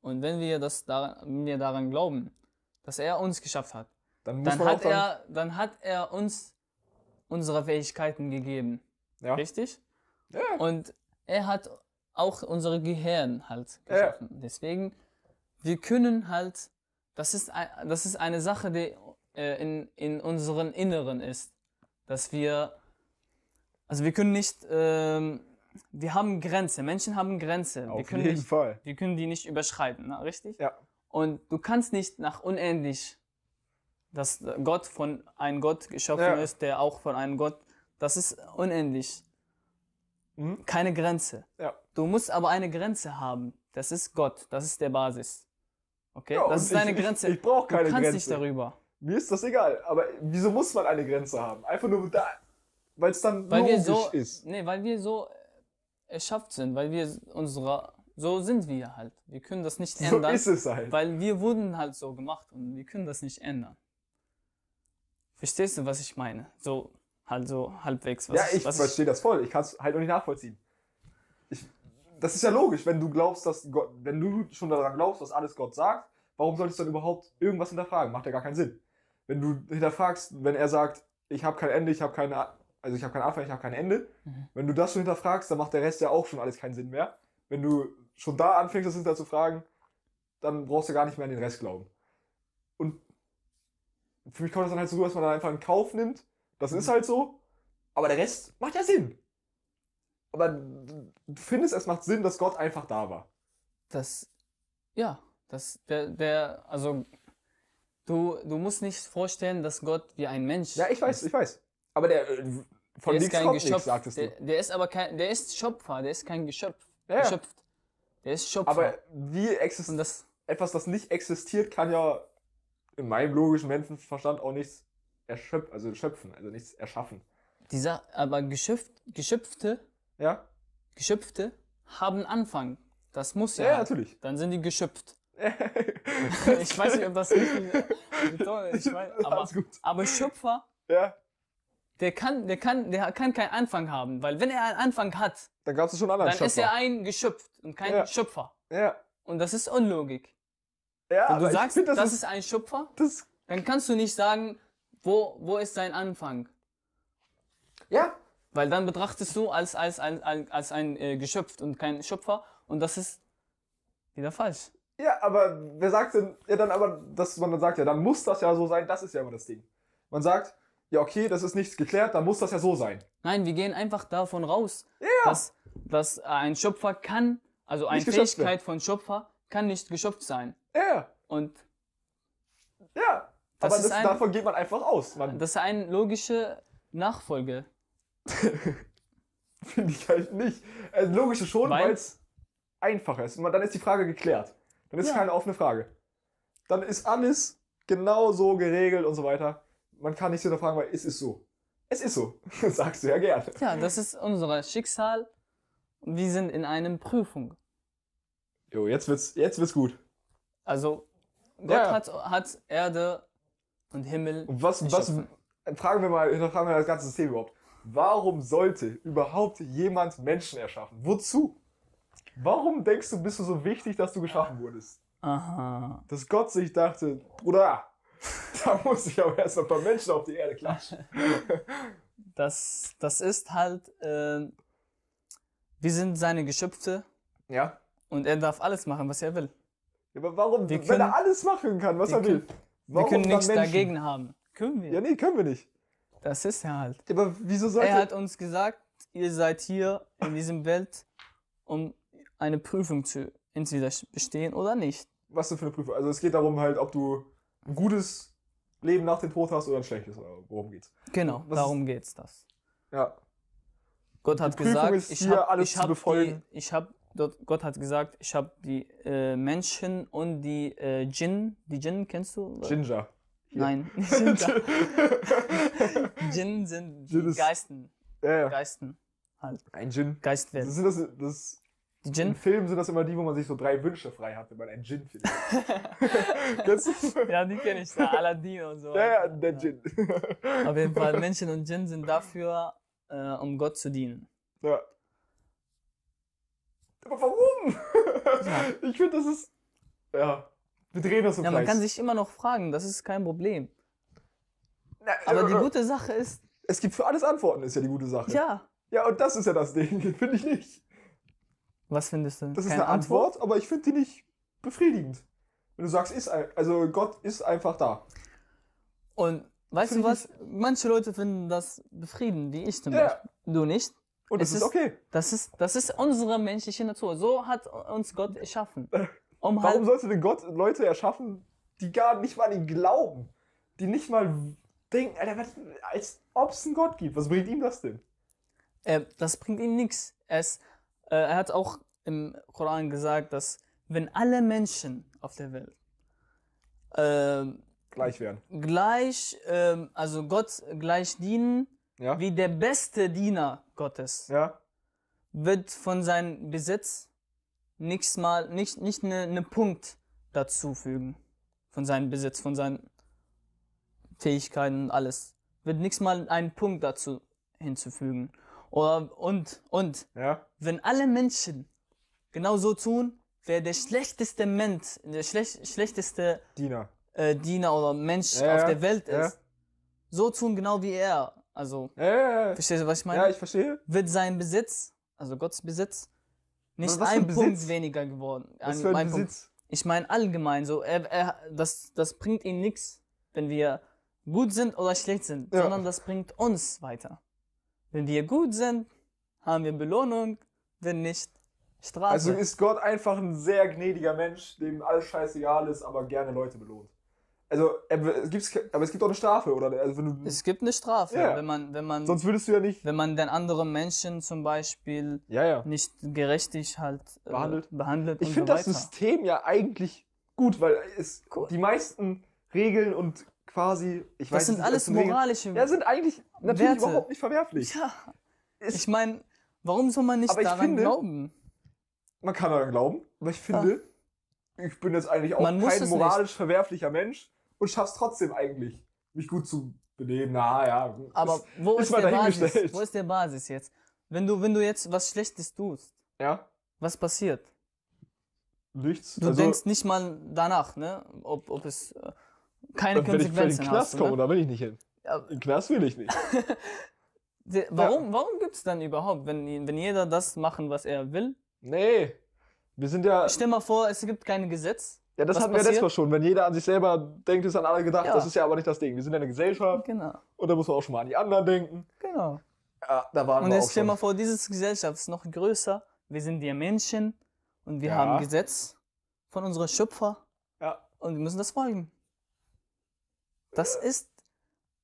S1: Und wenn wir, das daran, wir daran glauben, dass er uns geschafft hat,
S2: Dann
S1: dann hat, er, dann hat er uns unsere Fähigkeiten gegeben.
S2: ja.
S1: Richtig?
S2: Ja.
S1: Und er hat auch unser Gehirn halt
S2: Ja.
S1: geschaffen. Deswegen, wir können halt, das ist, das ist eine Sache, die äh, in, in unserem Inneren ist, dass wir, also wir können nicht, ähm, wir haben Grenze, Menschen haben Grenze. wir,
S2: Auf
S1: können
S2: jeden
S1: nicht,
S2: Fall.
S1: wir können die nicht überschreiten, na, richtig?
S2: Ja.
S1: Und du kannst nicht nach unendlich, dass Gott von einem Gott geschaffen
S2: Ja.
S1: ist, der auch von einem Gott, das ist unendlich.
S2: Mhm.
S1: Keine Grenze.
S2: Ja.
S1: Du musst aber eine Grenze haben. Das ist Gott, das ist der Basis. Okay?
S2: Ja,
S1: das ist deine
S2: ich- ich-
S1: Grenze.
S2: ich brauch keine
S1: du kannst
S2: Grenze.
S1: nicht darüber.
S2: Mir ist das egal. Aber wieso muss man eine Grenze haben? Einfach nur da, weil es dann
S1: Weil wir
S2: logisch
S1: so,
S2: ist.
S1: nee, weil wir so erschafft sind, weil wir unsere, so sind wir halt. Wir können das nicht
S2: So
S1: ändern.
S2: ist es halt.
S1: Weil wir wurden halt so gemacht und wir können das nicht ändern. Verstehst du, was ich meine? So, halt so halbwegs. Was
S2: ja, ich
S1: was
S2: verstehe das voll. Ich kann es halt noch nicht nachvollziehen. Ich, das ist ja logisch, wenn du glaubst, dass Gott, wenn du schon daran glaubst, was alles Gott sagt, warum solltest du dann überhaupt irgendwas hinterfragen? Macht ja gar keinen Sinn. Wenn du hinterfragst, wenn er sagt, ich habe kein Ende, ich habe keine, also ich habe keinen Anfang, ich habe kein Ende,
S1: Mhm.
S2: wenn du das schon hinterfragst, dann macht der Rest ja auch schon alles keinen Sinn mehr. Wenn du schon da anfängst, das hinterzufragen, dann brauchst du gar nicht mehr an den Rest glauben. Und für mich kommt das dann halt so dass man dann einfach in Kauf nimmt. Das ist halt so. Aber der Rest macht ja Sinn. Aber du findest, es macht Sinn, dass Gott einfach da war.
S1: Das, ja, das, der, der, also, du, du musst nicht vorstellen, dass Gott wie ein Mensch
S2: Ja, ich weiß,
S1: ist.
S2: ich weiß. Aber der äh, von
S1: der ist
S2: nichts
S1: kein
S2: kommt
S1: Geschöpf.
S2: nichts, sagtest
S1: der,
S2: du.
S1: der ist aber kein, der ist Schöpfer, der ist kein Geschöpf.
S2: Ja, ja.
S1: Geschöpft. Der ist Schöpfer.
S2: Aber wie existiert
S1: das,
S2: etwas, das nicht existiert, kann ja in meinem logischen Menschenverstand auch nichts erschöpfen, also schöpfen, also nichts erschaffen.
S1: dieser, aber Geschöpf, Geschöpfte,
S2: Ja?
S1: Geschöpfte haben Anfang. Das muss ja.
S2: Ja, natürlich.
S1: Dann sind die geschöpft. ich weiß nicht, ob das richtig weiß, aber, aber Schöpfer,
S2: Ja,
S1: der kann, der kann, der kann keinen Anfang haben, weil wenn er einen Anfang hat,
S2: dann gab es schon anderen
S1: dann ist er
S2: Schöpfer.
S1: ein geschöpft und kein
S2: Ja.
S1: Schöpfer.
S2: Ja,
S1: Und das ist Unlogik.
S2: ja
S1: Wenn du sagst,
S2: find,
S1: das, ist ein Schöpfer,
S2: das,
S1: dann kannst du nicht sagen, wo, wo ist sein Anfang?
S2: ja,
S1: Weil dann betrachtest du als, als, als, als, als ein äh, Geschöpf und kein Schöpfer und das ist wieder falsch.
S2: Ja, aber wer sagt denn, ja dann aber, dass man dann sagt, ja, dann muss das ja so sein, das ist ja immer das Ding. Man sagt, ja okay, das ist nichts geklärt, dann muss das ja so sein.
S1: Nein, wir gehen einfach davon raus,
S2: Ja,
S1: dass, dass ein Schöpfer kann, also eine Fähigkeit von Schöpfer kann nicht geschöpft sein.
S2: ja,
S1: Und
S2: ja.
S1: Das
S2: aber das,
S1: ein-
S2: davon geht man einfach aus. Man
S1: das ist eine logische Nachfolge.
S2: finde ich halt nicht. Also logische schon,
S1: weil
S2: es einfacher ist. Und dann ist die Frage geklärt. Dann ist
S1: Ja.
S2: keine offene Frage. Dann ist alles genau so geregelt und so weiter. Man kann nicht hinterfragen, weil es ist so. Es ist so. Das sagst du ja gerne.
S1: Ja, das ist unser Schicksal. Wir sind in einer Prüfung.
S2: Jo, jetzt wird's, jetzt wird's gut.
S1: Also Gott
S2: Ja.
S1: hat, hat Erde und Himmel.
S2: Und was, was, fragen wir mal, hinterfragen wir das ganze System überhaupt. Warum sollte überhaupt jemand Menschen erschaffen? Wozu? Warum denkst du, bist du so wichtig, dass du geschaffen wurdest?
S1: Aha.
S2: Dass Gott sich dachte, Bruder, da muss ich aber erst noch ein paar Menschen auf die Erde klatschen.
S1: Das, das ist halt, äh, wir sind seine Geschöpfe
S2: Ja?
S1: und er darf alles machen, was er will.
S2: Aber warum,
S1: Wir
S2: wenn
S1: können-
S2: er alles machen kann, was er will?
S1: können-
S2: Warum
S1: wir können nichts
S2: Menschen?
S1: dagegen haben. Können wir.
S2: Ja, nee, können wir nicht.
S1: Das ist ja halt.
S2: Aber wieso sollte...
S1: Er hat uns gesagt, ihr seid hier in diesem Welt, um eine Prüfung zu entweder bestehen oder nicht.
S2: Was denn für eine Prüfung? Also es geht darum halt, ob du ein gutes Leben nach dem Tod hast oder ein schlechtes. Worum geht's?
S1: Genau,
S2: Was
S1: darum geht's das.
S2: Ja.
S1: Gott hat
S2: Prüfung
S1: gesagt,
S2: ist
S1: ich
S2: hier,
S1: habe
S2: alles
S1: ich
S2: zu
S1: hab die,
S2: befolgen.
S1: ich habe dort Gott hat gesagt, ich habe die äh, Menschen und die äh, Djinn, die Djinn kennst du?
S2: Ginger.
S1: Nein, nicht Djinn. Djinn sind die
S2: Djinn ist-
S1: Geisten,
S2: ja, ja.
S1: Geisten halt,
S2: Ein. Das
S1: Geistwelt.
S2: sind das, das,
S1: Die
S2: In
S1: Djinn,
S2: Filmen sind das immer die, wo man sich so drei Wünsche frei hat, wenn man einen Gin findet. Kennst du?
S1: ja, die kenne ich, da, Aladdin und so.
S2: Ja, ja, der Gin.
S1: Auf jeden Fall, Menschen und Djinn sind dafür, äh, äh, um Gott zu dienen.
S2: Ja. Aber warum? Ich finde, das ist. Ja. Wir drehen das im
S1: Ja,
S2: Kreis.
S1: man kann sich immer noch fragen, das ist kein Problem.
S2: Na,
S1: Aber die
S2: äh,
S1: gute Sache ist,
S2: Es gibt für alles Antworten, ist ja die gute Sache.
S1: ja,
S2: Ja, und das ist ja das Ding, finde ich nicht.
S1: Was findest du?
S2: Das ist
S1: Keine
S2: eine Antwort, aber ich finde die nicht befriedigend. Wenn du sagst, ist ein, also Gott ist einfach da.
S1: Und weißt
S2: Find
S1: du was? Manche Leute finden das befriedigend, wie ich zum
S2: Ja.
S1: Beispiel. Du nicht?
S2: Und das
S1: Es
S2: ist
S1: ist-
S2: okay.
S1: Das ist, das ist unsere menschliche Natur. So hat uns Gott erschaffen. Um
S2: Warum
S1: halt,
S2: sollte denn Gott Leute erschaffen, die gar nicht mal an ihn glauben? Die nicht mal denken, Alter, als ob es einen Gott gibt. Was bringt ihm das denn?
S1: äh, das bringt ihm nichts. Er, ist, äh, er hat auch im Koran gesagt, dass wenn alle Menschen auf der Welt ähm,
S2: Gleich werden.
S1: gleich, ähm, also Gott gleich dienen,
S2: Ja?
S1: wie der beste Diener Gottes,
S2: Ja?
S1: wird von seinem Besitz nichts mal, nicht, nicht eine, eine Punkt dazu fügen. Von seinem Besitz, von seinen Fähigkeiten und alles. Wird nichts mal einen Punkt dazu hinzufügen. Oder, und, und,
S2: Ja?
S1: wenn alle Menschen genau so tun, wer der schlechteste Mensch, der schlech, schlechteste
S2: Diener.
S1: äh, Diener oder Mensch
S2: Ja,
S1: auf der Welt
S2: ja.
S1: ist, so tun genau wie er. Also, verstehst du, was ich meine?
S2: ja, ich verstehe.
S1: wird sein Besitz, also Gottes Besitz, nicht
S2: Was ein
S1: ein Punkt
S2: Besitz?
S1: weniger geworden.
S2: Was
S1: Ein-
S2: für ein
S1: ein Punkt.
S2: Besitz.
S1: Ich meine allgemein so, er, er, das, das bringt ihm nichts, wenn wir gut sind oder schlecht sind, sondern das bringt uns weiter. Wenn wir gut sind, haben wir Belohnung, wenn nicht, Strafe.
S2: Also ist Gott einfach ein sehr gnädiger Mensch, dem alles scheißegal ist, aber gerne Leute belohnt. Also, es gibt's, ke- aber es gibt auch eine Strafe, oder? Also wenn du,
S1: es gibt eine Strafe,
S2: Ja.
S1: wenn man, wenn man,
S2: sonst würdest du ja nicht.
S1: wenn man den anderen Menschen zum Beispiel
S2: Ja, ja.
S1: nicht gerechtig halt äh,
S2: Behandelt.
S1: behandelt
S2: Ich finde
S1: so
S2: das. System ja eigentlich gut, weil es
S1: Cool.
S2: die meisten Regeln und quasi, ich weiß
S1: Das sind
S2: nicht,
S1: alles
S2: es sind Regeln-
S1: moralische
S2: Ja, sind eigentlich natürlich
S1: Werte.
S2: überhaupt nicht verwerflich.
S1: Ja,
S2: Es-
S1: ich meine, warum soll man nicht daran
S2: finde-
S1: glauben?
S2: Man kann daran glauben, aber ich finde, ich bin jetzt eigentlich auch
S1: Man
S2: kein moralisch verwerflicher Mensch und schaff's trotzdem eigentlich, mich gut zu benehmen. Na ja,
S1: Aber
S2: ist,
S1: wo
S2: ist
S1: ist, der Basis? Wo ist der Basis jetzt? Wenn du, wenn du jetzt was Schlechtes tust,
S2: ja,
S1: was passiert?
S2: nichts.
S1: Du
S2: also,
S1: denkst nicht mal danach, ne? Ob, ob es keine
S2: wenn ich für den
S1: Konsequenzen
S2: Knast
S1: hast.
S2: komme,
S1: Ne?
S2: da will ich nicht hin.
S1: Ja,
S2: In den Knast will ich nicht.
S1: warum warum gibt es dann überhaupt, wenn, wenn jeder das machen, was er will?
S2: Nee, wir sind ja,
S1: Stell mal vor, es gibt kein Gesetz.
S2: ja, das
S1: was
S2: hatten wir letztes Mal schon. Wenn jeder an sich selber denkt, ist an alle gedacht.
S1: Ja.
S2: Das ist ja aber nicht das Ding. Wir sind ja eine Gesellschaft
S1: Genau,
S2: und da muss man auch schon mal an die anderen denken.
S1: genau.
S2: Ja, da waren
S1: Und
S2: wir
S1: jetzt
S2: auch
S1: stell mal vor, diese Gesellschaft ist noch größer. Wir sind ja Menschen und wir
S2: Ja.
S1: haben Gesetz von unserem Schöpfer
S2: Ja.
S1: und wir müssen das folgen. Das ist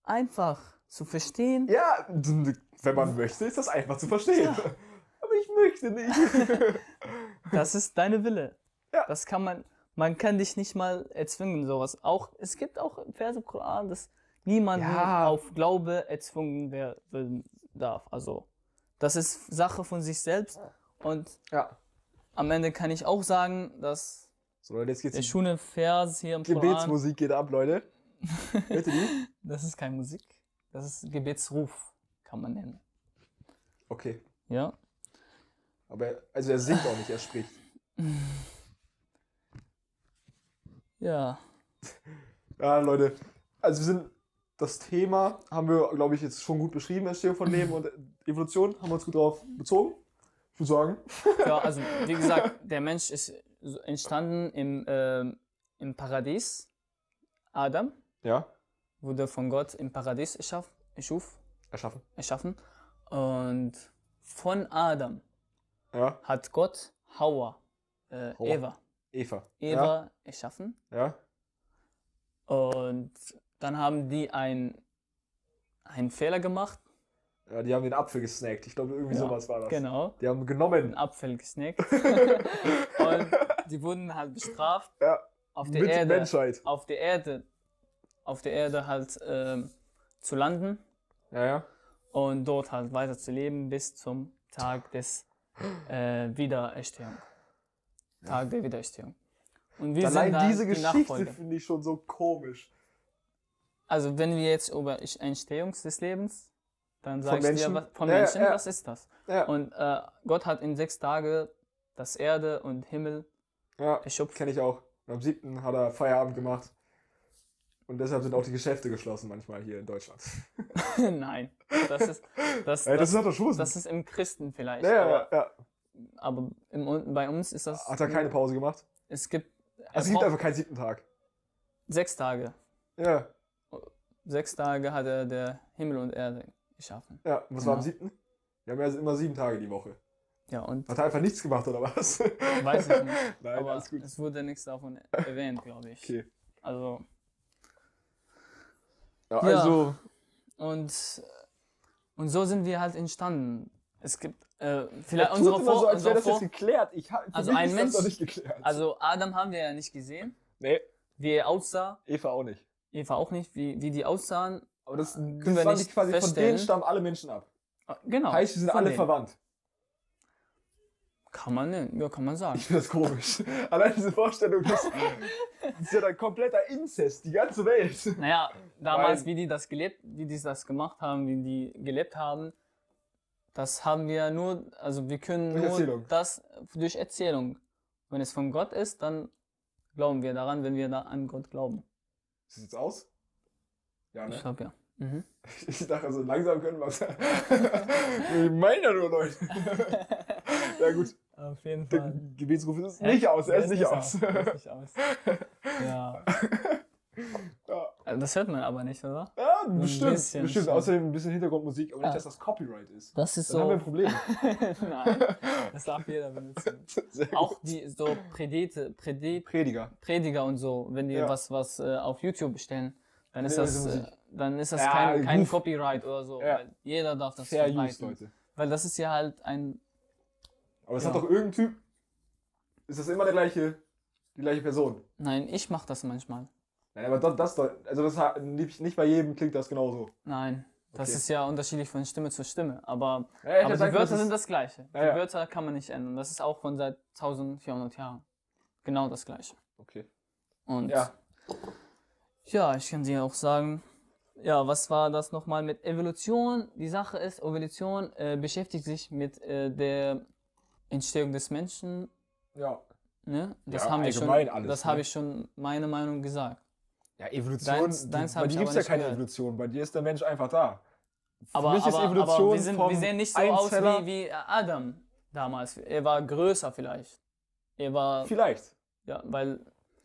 S1: einfach zu verstehen.
S2: Ja, wenn man möchte, ist das einfach zu verstehen.
S1: Ja.
S2: Aber ich möchte nicht.
S1: Das ist deine Wille.
S2: Ja.
S1: Das kann man, man kann dich nicht mal erzwingen, sowas. Auch, es gibt auch Verse im Koran, dass niemand
S2: Ja.
S1: auf Glaube erzwungen werden darf. Also, das ist Sache von sich selbst. Und
S2: ja.
S1: am Ende kann ich auch sagen, dass
S2: So, Leute, jetzt geht's
S1: der schöne Vers hier im Koran,
S2: Gebetsmusik geht ab, Leute. Ihr die?
S1: das ist keine Musik, das ist Gebetsruf, kann man nennen.
S2: Okay.
S1: Ja,
S2: Aber er- also er singt auch nicht, er spricht.
S1: ja,
S2: Ja, Leute. Also wir sind das Thema haben wir, glaube ich, jetzt schon gut beschrieben, Entstehung von Leben und Evolution, haben wir uns gut darauf bezogen. Ich würde sagen.
S1: ja, also wie gesagt, der Mensch ist entstanden im, ähm, im Paradies. Adam
S2: Ja.
S1: wurde von Gott im Paradies erschaff, erschuf,
S2: Erschaffen.
S1: erschaffen. Und von Adam
S2: Ja.
S1: hat Gott Hawa, äh,
S2: Hawa.
S1: Eva,
S2: Eva.
S1: Eva erschaffen.
S2: Ja.
S1: Und dann haben die ein, einen Fehler gemacht.
S2: ja. Ja, die haben den Apfel gesnackt. Ich glaube, irgendwie
S1: Ja,
S2: sowas war das.
S1: Genau.
S2: Die haben genommen.
S1: Apfel gesnackt. und die wurden halt bestraft
S2: Ja.
S1: auf der
S2: Mit
S1: Erde.
S2: Menschheit.
S1: Auf der Erde. Auf der Erde halt ähm, zu landen
S2: Ja, ja.
S1: und dort halt weiter zu leben bis zum Tag des äh, Wiedererstehung. Tag der Wiedererstehung. Und wir
S2: Allein
S1: sind halt
S2: diese
S1: die
S2: Geschichte finde ich schon so komisch.
S1: Also wenn wir jetzt über Entstehung des Lebens Dann
S2: Von
S1: was, von
S2: Ja, ja,
S1: Menschen,
S2: ja.
S1: was ist das?
S2: Ja,
S1: Und äh, Gott hat in sechs Tage das Erde und Himmel
S2: ja
S1: erschöpft.
S2: kenne ich auch. Und am 7. hat er Feierabend gemacht. Und deshalb sind auch die Geschäfte geschlossen manchmal hier in Deutschland.
S1: Nein, das ist, das,
S2: Ey,
S1: das,
S2: das, ist doch
S1: das ist im Christen vielleicht.
S2: ja, ja,
S1: aber
S2: ja.
S1: aber im, bei uns ist das.
S2: Hat er keine Pause gemacht?
S1: Es gibt,
S2: Also es gibt einfach keinen siebten Tag.
S1: sechs Tage.
S2: Ja,
S1: Sechs Tage hat er der Himmel und Erde geschaffen.
S2: ja. Und was war am
S1: Genau.
S2: 7.? Wir haben ja immer sieben Tage die Woche.
S1: Ja, und
S2: Hat er einfach nichts gemacht, oder was?
S1: weiß ich nicht.
S2: Nein,
S1: aber es wurde nichts davon erwähnt, glaube ich.
S2: Okay.
S1: Also,
S2: Ja,
S1: Ja.
S2: also,
S1: und, und so sind wir halt entstanden. Es gibt äh, vielleicht unsere Vor...
S2: so, als wäre das jetzt geklärt. Ich,
S1: Also ein Mensch- also Adam haben wir ja nicht gesehen,
S2: nee,
S1: wie er aussah.
S2: Eva auch nicht.
S1: Eva auch nicht, wie, wie die aussahen.
S2: Aber das,
S1: Können
S2: das
S1: wir nicht
S2: quasi von
S1: feststellen.
S2: denen stammen alle Menschen ab.
S1: Genau.
S2: Heißt, wir sind
S1: von
S2: alle
S1: denen.
S2: verwandt.
S1: Kann man, ne- ja, kann man sagen.
S2: Ich finde das komisch. Allein diese Vorstellung, das, das ist ja dann kompletter Inzest, die ganze Welt.
S1: Naja, damals,
S2: Weil-
S1: wie die das gelebt, wie die das gemacht haben, wie die gelebt haben, das haben wir nur, also wir können
S2: Durch
S1: nur
S2: Erzählung.
S1: das durch Erzählung. Wenn es von Gott ist, dann glauben wir daran, wenn wir da an Gott glauben.
S2: Sieht jetzt aus? Ja,
S1: Ich
S2: ne?
S1: glaube ja. Mhm.
S2: Ich dachte, so langsam können wir es. ich meine ja nur, Leute. ja, gut.
S1: Auf jeden
S2: Der Gebetsruf ist nicht aus, er ist nicht aus.
S1: Er ist nicht aus. Ja.
S2: Ja,
S1: Also Das hört man aber nicht, oder?
S2: ja bestimmt.
S1: bisschen
S2: bestimmt.
S1: schon.
S2: Außerdem ein bisschen Hintergrundmusik, aber
S1: Ja.
S2: nicht, dass das Copyright ist.
S1: Das ist
S2: Dann haben wir ein
S1: so.
S2: Problem.
S1: Nein, das darf jeder benutzen. Auch die so Predete, Predet,
S2: Prediger.
S1: Prediger und so, wenn die
S2: Ja.
S1: was, was äh, auf YouTube stellen, dann ist das, äh, dann ist das
S2: Ja,
S1: kein, kein. Copyright oder so.
S2: Ja.
S1: Jeder darf das
S2: Fair Use,
S1: verbreiten.
S2: Leute.
S1: Weil das ist ja halt ein.
S2: Aber es
S1: Ja.
S2: hat doch irgendein Typ. Ist das immer der gleiche, die gleiche Person?
S1: Nein, ich mach das manchmal.
S2: Nein, aber das, das also das nicht, bei jedem klingt das genauso.
S1: Nein. Das
S2: Okay.
S1: ist ja unterschiedlich von Stimme zu Stimme. Aber,
S2: Ja,
S1: aber die
S2: gesagt,
S1: Wörter
S2: das
S1: sind das gleiche.
S2: Ja.
S1: Die Wörter kann man nicht ändern. Das ist auch von seit 1400 Jahren. Genau das gleiche.
S2: Okay.
S1: Und
S2: Ja.
S1: Ja, ich kann dir auch sagen, ja, was war das nochmal mit Evolution? Die Sache ist, Evolution äh, beschäftigt sich mit äh, der Entstehung des Menschen.
S2: Ja.
S1: Ne? Das
S2: Ja,
S1: haben wir schon,
S2: alles,
S1: das
S2: ne?
S1: habe ich schon meine Meinung gesagt.
S2: Ja, Evolution.
S1: Deins-
S2: die-
S1: deins hab
S2: bei dir gibt es ja keine
S1: gehört.
S2: Evolution. Bei dir ist der Mensch einfach da. Für
S1: Aber,
S2: mich
S1: aber,
S2: Evolution
S1: aber wir, sind, wir sehen nicht so aus
S2: Einzeller-
S1: wie, wie Adam damals. Er war größer vielleicht. Er war,
S2: Vielleicht.
S1: ja, weil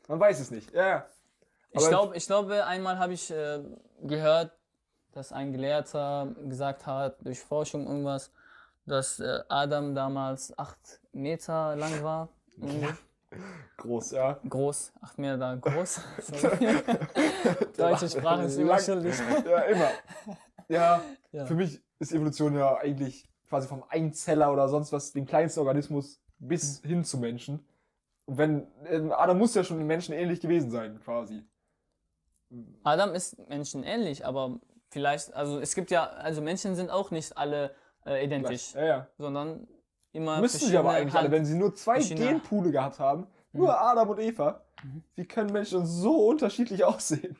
S2: Man weiß es nicht. Ja.
S1: Ich glaube, ich glaube, einmal habe ich äh, gehört, dass ein Gelehrter gesagt hat, durch Forschung irgendwas, dass äh, Adam damals acht Meter lang war. Irgendwie.
S2: Groß, ja.
S1: Groß, acht Meter lang groß. Deutsche Sprache ist immer schuldig.
S2: Ja, immer. Ja,
S1: Ja.
S2: für mich ist Evolution ja eigentlich quasi vom Einzeller oder sonst was, dem kleinsten Organismus, bis
S1: Hm.
S2: hin zu Menschen. Und wenn, ähm, Adam muss ja schon den Menschen ähnlich gewesen sein, quasi.
S1: Adam ist menschenähnlich, aber vielleicht, also es gibt ja, also Menschen sind auch nicht alle äh, identisch,
S2: Ja, ja.
S1: sondern immer
S2: Müssten sie aber eigentlich alle,
S1: Hand-
S2: wenn sie nur zwei Genpoole gehabt haben, nur Adam und Eva,
S1: Mhm.
S2: wie können Menschen so unterschiedlich aussehen?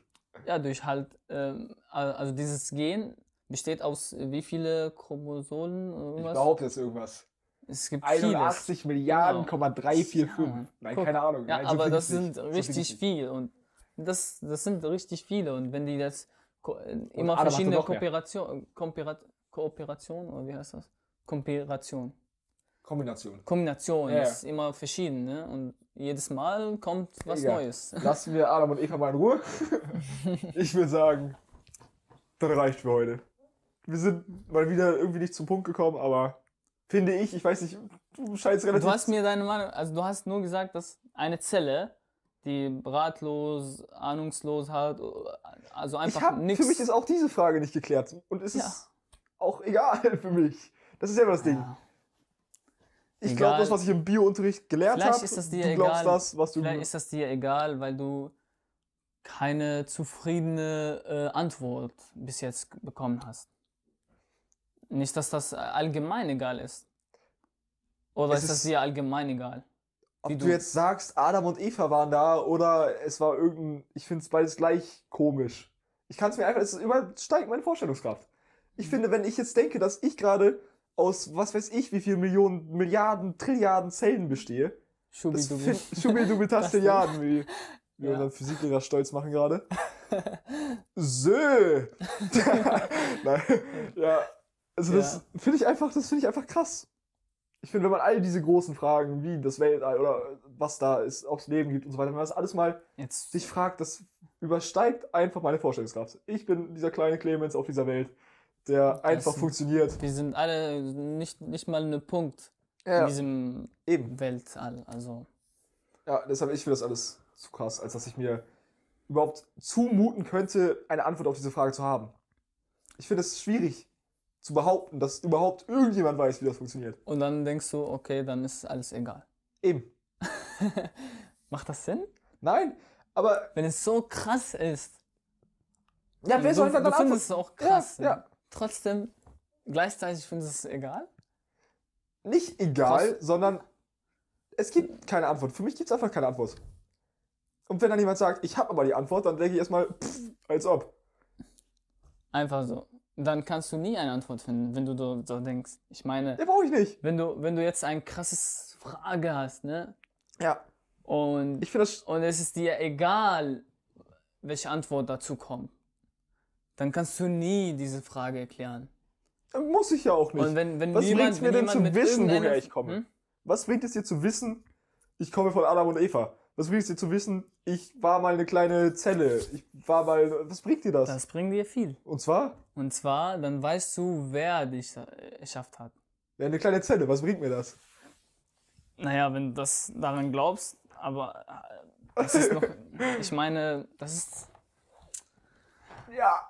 S1: Ja, durch halt, ähm, al- also dieses Gen besteht aus äh, wie viele Chromosomen oder
S2: Ich
S1: irgendwas?
S2: behaupte jetzt irgendwas.
S1: Es gibt
S2: 81 Milliarden,
S1: Genau.
S2: Komma 345.
S1: Ja,
S2: Nein,
S1: guck.
S2: keine Ahnung.
S1: vieles. Ja,
S2: Nein, so
S1: aber
S2: viel
S1: das sind
S2: nicht. So
S1: richtig viel und das, das sind richtig viele und wenn die das äh, immer verschiedene
S2: mehr.
S1: Kooperation, Kooperat, Kooperation oder wie heißt das? Kooperation.
S2: Kombination.
S1: Kombination
S2: Ja, ja.
S1: ist immer verschieden, ne? Und jedes Mal kommt was
S2: Egal.
S1: Neues.
S2: Lassen wir Adam und Eva mal in Ruhe. ich würde sagen, das reicht für heute. Wir sind mal wieder irgendwie nicht zum Punkt gekommen, aber finde ich, ich weiß nicht, du scheinst relativ.
S1: Du hast mir deine Meinung, also du hast nur gesagt, dass eine Zelle, die ratlos, ahnungslos hat, also einfach nichts.
S2: für mich ist auch diese Frage nicht geklärt. Und es
S1: Ja.
S2: ist auch egal für mich. Das ist ja das Ding.
S1: Ja.
S2: Ich glaube, das, was ich im Bio-Unterricht gelernt habe,
S1: ist das
S2: du
S1: dir
S2: glaubst
S1: egal.
S2: das, was du.
S1: Vielleicht ist das dir egal, weil du keine zufriedene äh, Antwort bis jetzt bekommen hast. Nicht, dass das allgemein egal ist. Oder
S2: Es
S1: ist das dir allgemein egal?
S2: Ob du
S1: du-
S2: jetzt sagst, Adam und Eva waren da oder es war irgendein, ich finde es beides gleich komisch. Ich kann es mir einfach, es übersteigt meine Vorstellungskraft. Ich finde, wenn ich jetzt denke, dass ich gerade aus was weiß ich wie viel Millionen, Milliarden, Trilliarden Zellen bestehe, das
S1: Schubidubi.
S2: find- Schubidubitastilliarden, wie wir
S1: Ja.
S2: unseren Physiklehrer stolz machen gerade. Sö! Nein, ja. Also das finde ich einfach, das finde ich einfach krass. Ich finde, wenn man all diese großen Fragen, wie das Weltall oder was da ist, ob es Leben gibt und so weiter, wenn man das alles mal
S1: Jetzt,
S2: sich fragt, das übersteigt einfach meine Vorstellungskraft. Ich bin dieser kleine Clemens auf dieser Welt, der einfach funktioniert.
S1: wir sind alle nicht, nicht mal ein Punkt in
S2: Ja,
S1: diesem
S2: eben.
S1: Weltall. Also,
S2: Ja, deshalb, ich finde das alles zu krass, als dass ich mir überhaupt zumuten könnte, eine Antwort auf diese Frage zu haben. Ich finde es schwierig zu behaupten, dass überhaupt irgendjemand weiß, wie das funktioniert.
S1: und dann denkst du, okay, dann ist alles egal.
S2: Eben.
S1: Macht das Sinn?
S2: Nein, aber
S1: Wenn es so krass ist.
S2: ja, wer soll dann
S1: du findest es auch krass.
S2: Ja, ja.
S1: Trotzdem, gleichzeitig findest du es egal.
S2: Nicht egal, sondern es gibt keine Antwort. Für mich gibt es einfach keine Antwort. Und wenn dann jemand sagt, ich habe aber die Antwort, dann denke ich erstmal, pff, als ob.
S1: Einfach so. Dann kannst du nie eine Antwort finden, wenn du so, so denkst. Ich meine,
S2: Den brauche ich nicht.
S1: wenn du, wenn du jetzt ein krasses Frage hast, ne?
S2: Ja,
S1: Und,
S2: ich finde das.
S1: und es ist dir egal, welche Antwort dazu kommt, dann kannst du nie diese Frage erklären.
S2: Muss ich ja auch nicht.
S1: Und wenn, wenn
S2: Was
S1: niemand,
S2: bringt's mir denn zu wissen, woher ich komme?
S1: Hm?
S2: Was bringt es dir zu wissen, ich komme von Adam und Eva? Was bringt es dir zu wissen, ich war mal eine kleine Zelle? Ich war mal. Was bringt dir das?
S1: Das bringt dir viel.
S2: Und zwar,
S1: Und zwar, dann weißt du, wer dich äh, geschafft hat.
S2: ja, eine kleine Zelle, was bringt mir das?
S1: Naja, wenn du das daran glaubst, aber äh, das ist noch, ich meine, das ist,
S2: Ja.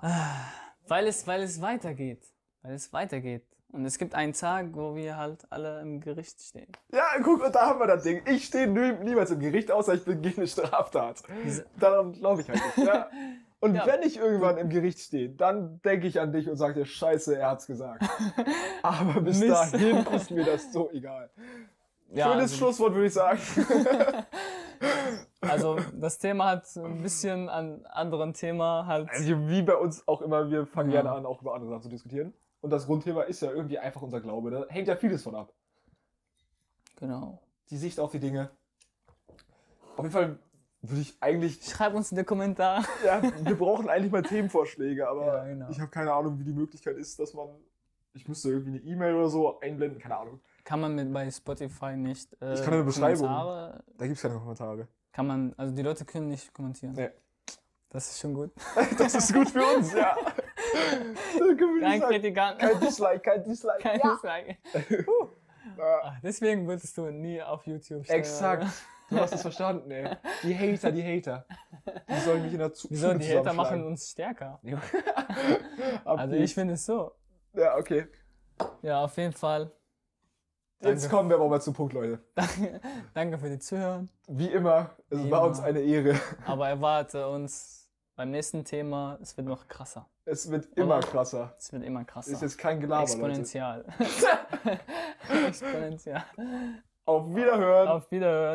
S1: weil es, weil es weitergeht, weil es weitergeht. Und es gibt einen Tag, wo wir halt alle im Gericht stehen.
S2: Ja, guck, und da haben wir das Ding. Ich stehe nie, niemals im Gericht, außer ich begehe eine Straftat. Daran glaube ich halt nicht. Ja. Und
S1: Ja.
S2: wenn ich irgendwann im Gericht stehe, dann denke ich an dich und sage dir, scheiße, er hat's gesagt. Aber bis
S1: Mist.
S2: dahin ist mir das so egal.
S1: Ja,
S2: Schönes
S1: also,
S2: Schlusswort, würde ich sagen.
S1: also das Thema hat ein bisschen an anderen Thema halt.
S2: Also wie bei uns auch immer, wir fangen
S1: Ja.
S2: gerne an, auch über andere Sachen zu diskutieren. Und das Grundthema ist ja irgendwie einfach unser Glaube. Da hängt ja vieles von ab.
S1: Genau.
S2: Die Sicht auf die Dinge. Auf jeden Fall würde ich eigentlich,
S1: Schreib uns in den Kommentar.
S2: ja, wir brauchen eigentlich mal Themenvorschläge, aber
S1: Ja, genau.
S2: ich habe keine Ahnung, wie die Möglichkeit ist, dass man, ich müsste irgendwie eine E-Mail oder so einblenden, keine Ahnung.
S1: Kann man mit bei Spotify nicht. Äh,
S2: Ich kann eine Beschreibung.
S1: Kommentare,
S2: Da gibt es keine Kommentare.
S1: kann man, also die Leute können nicht kommentieren.
S2: Nee.
S1: Das ist schon gut.
S2: Das ist gut für uns, ja.
S1: Kein. Kritikant.
S2: Kein Dislike, kein Dislike.
S1: Kein
S2: ja.
S1: Dislike. Ach, Deswegen würdest du nie auf YouTube stellen.
S2: Exakt. Du hast es verstanden, ey. Die Hater, die Hater. Die sollen mich in der Zukunft.
S1: Wieso? Die Hater machen uns stärker. Also ich finde es so.
S2: Ja, okay.
S1: Ja, auf jeden Fall.
S2: Jetzt
S1: Danke.
S2: kommen wir aber mal zum Punkt, Leute.
S1: Danke, danke für die Zuhören.
S2: Wie immer, es
S1: Wie
S2: war
S1: immer.
S2: uns eine Ehre.
S1: Aber erwarte uns beim nächsten Thema, es wird noch krasser.
S2: Es wird immer
S1: Oder?
S2: krasser.
S1: Es wird immer krasser.
S2: Ist jetzt kein Gelaber.
S1: Exponential. Exponential.
S2: Auf Wiederhören.
S1: Auf Wiederhören.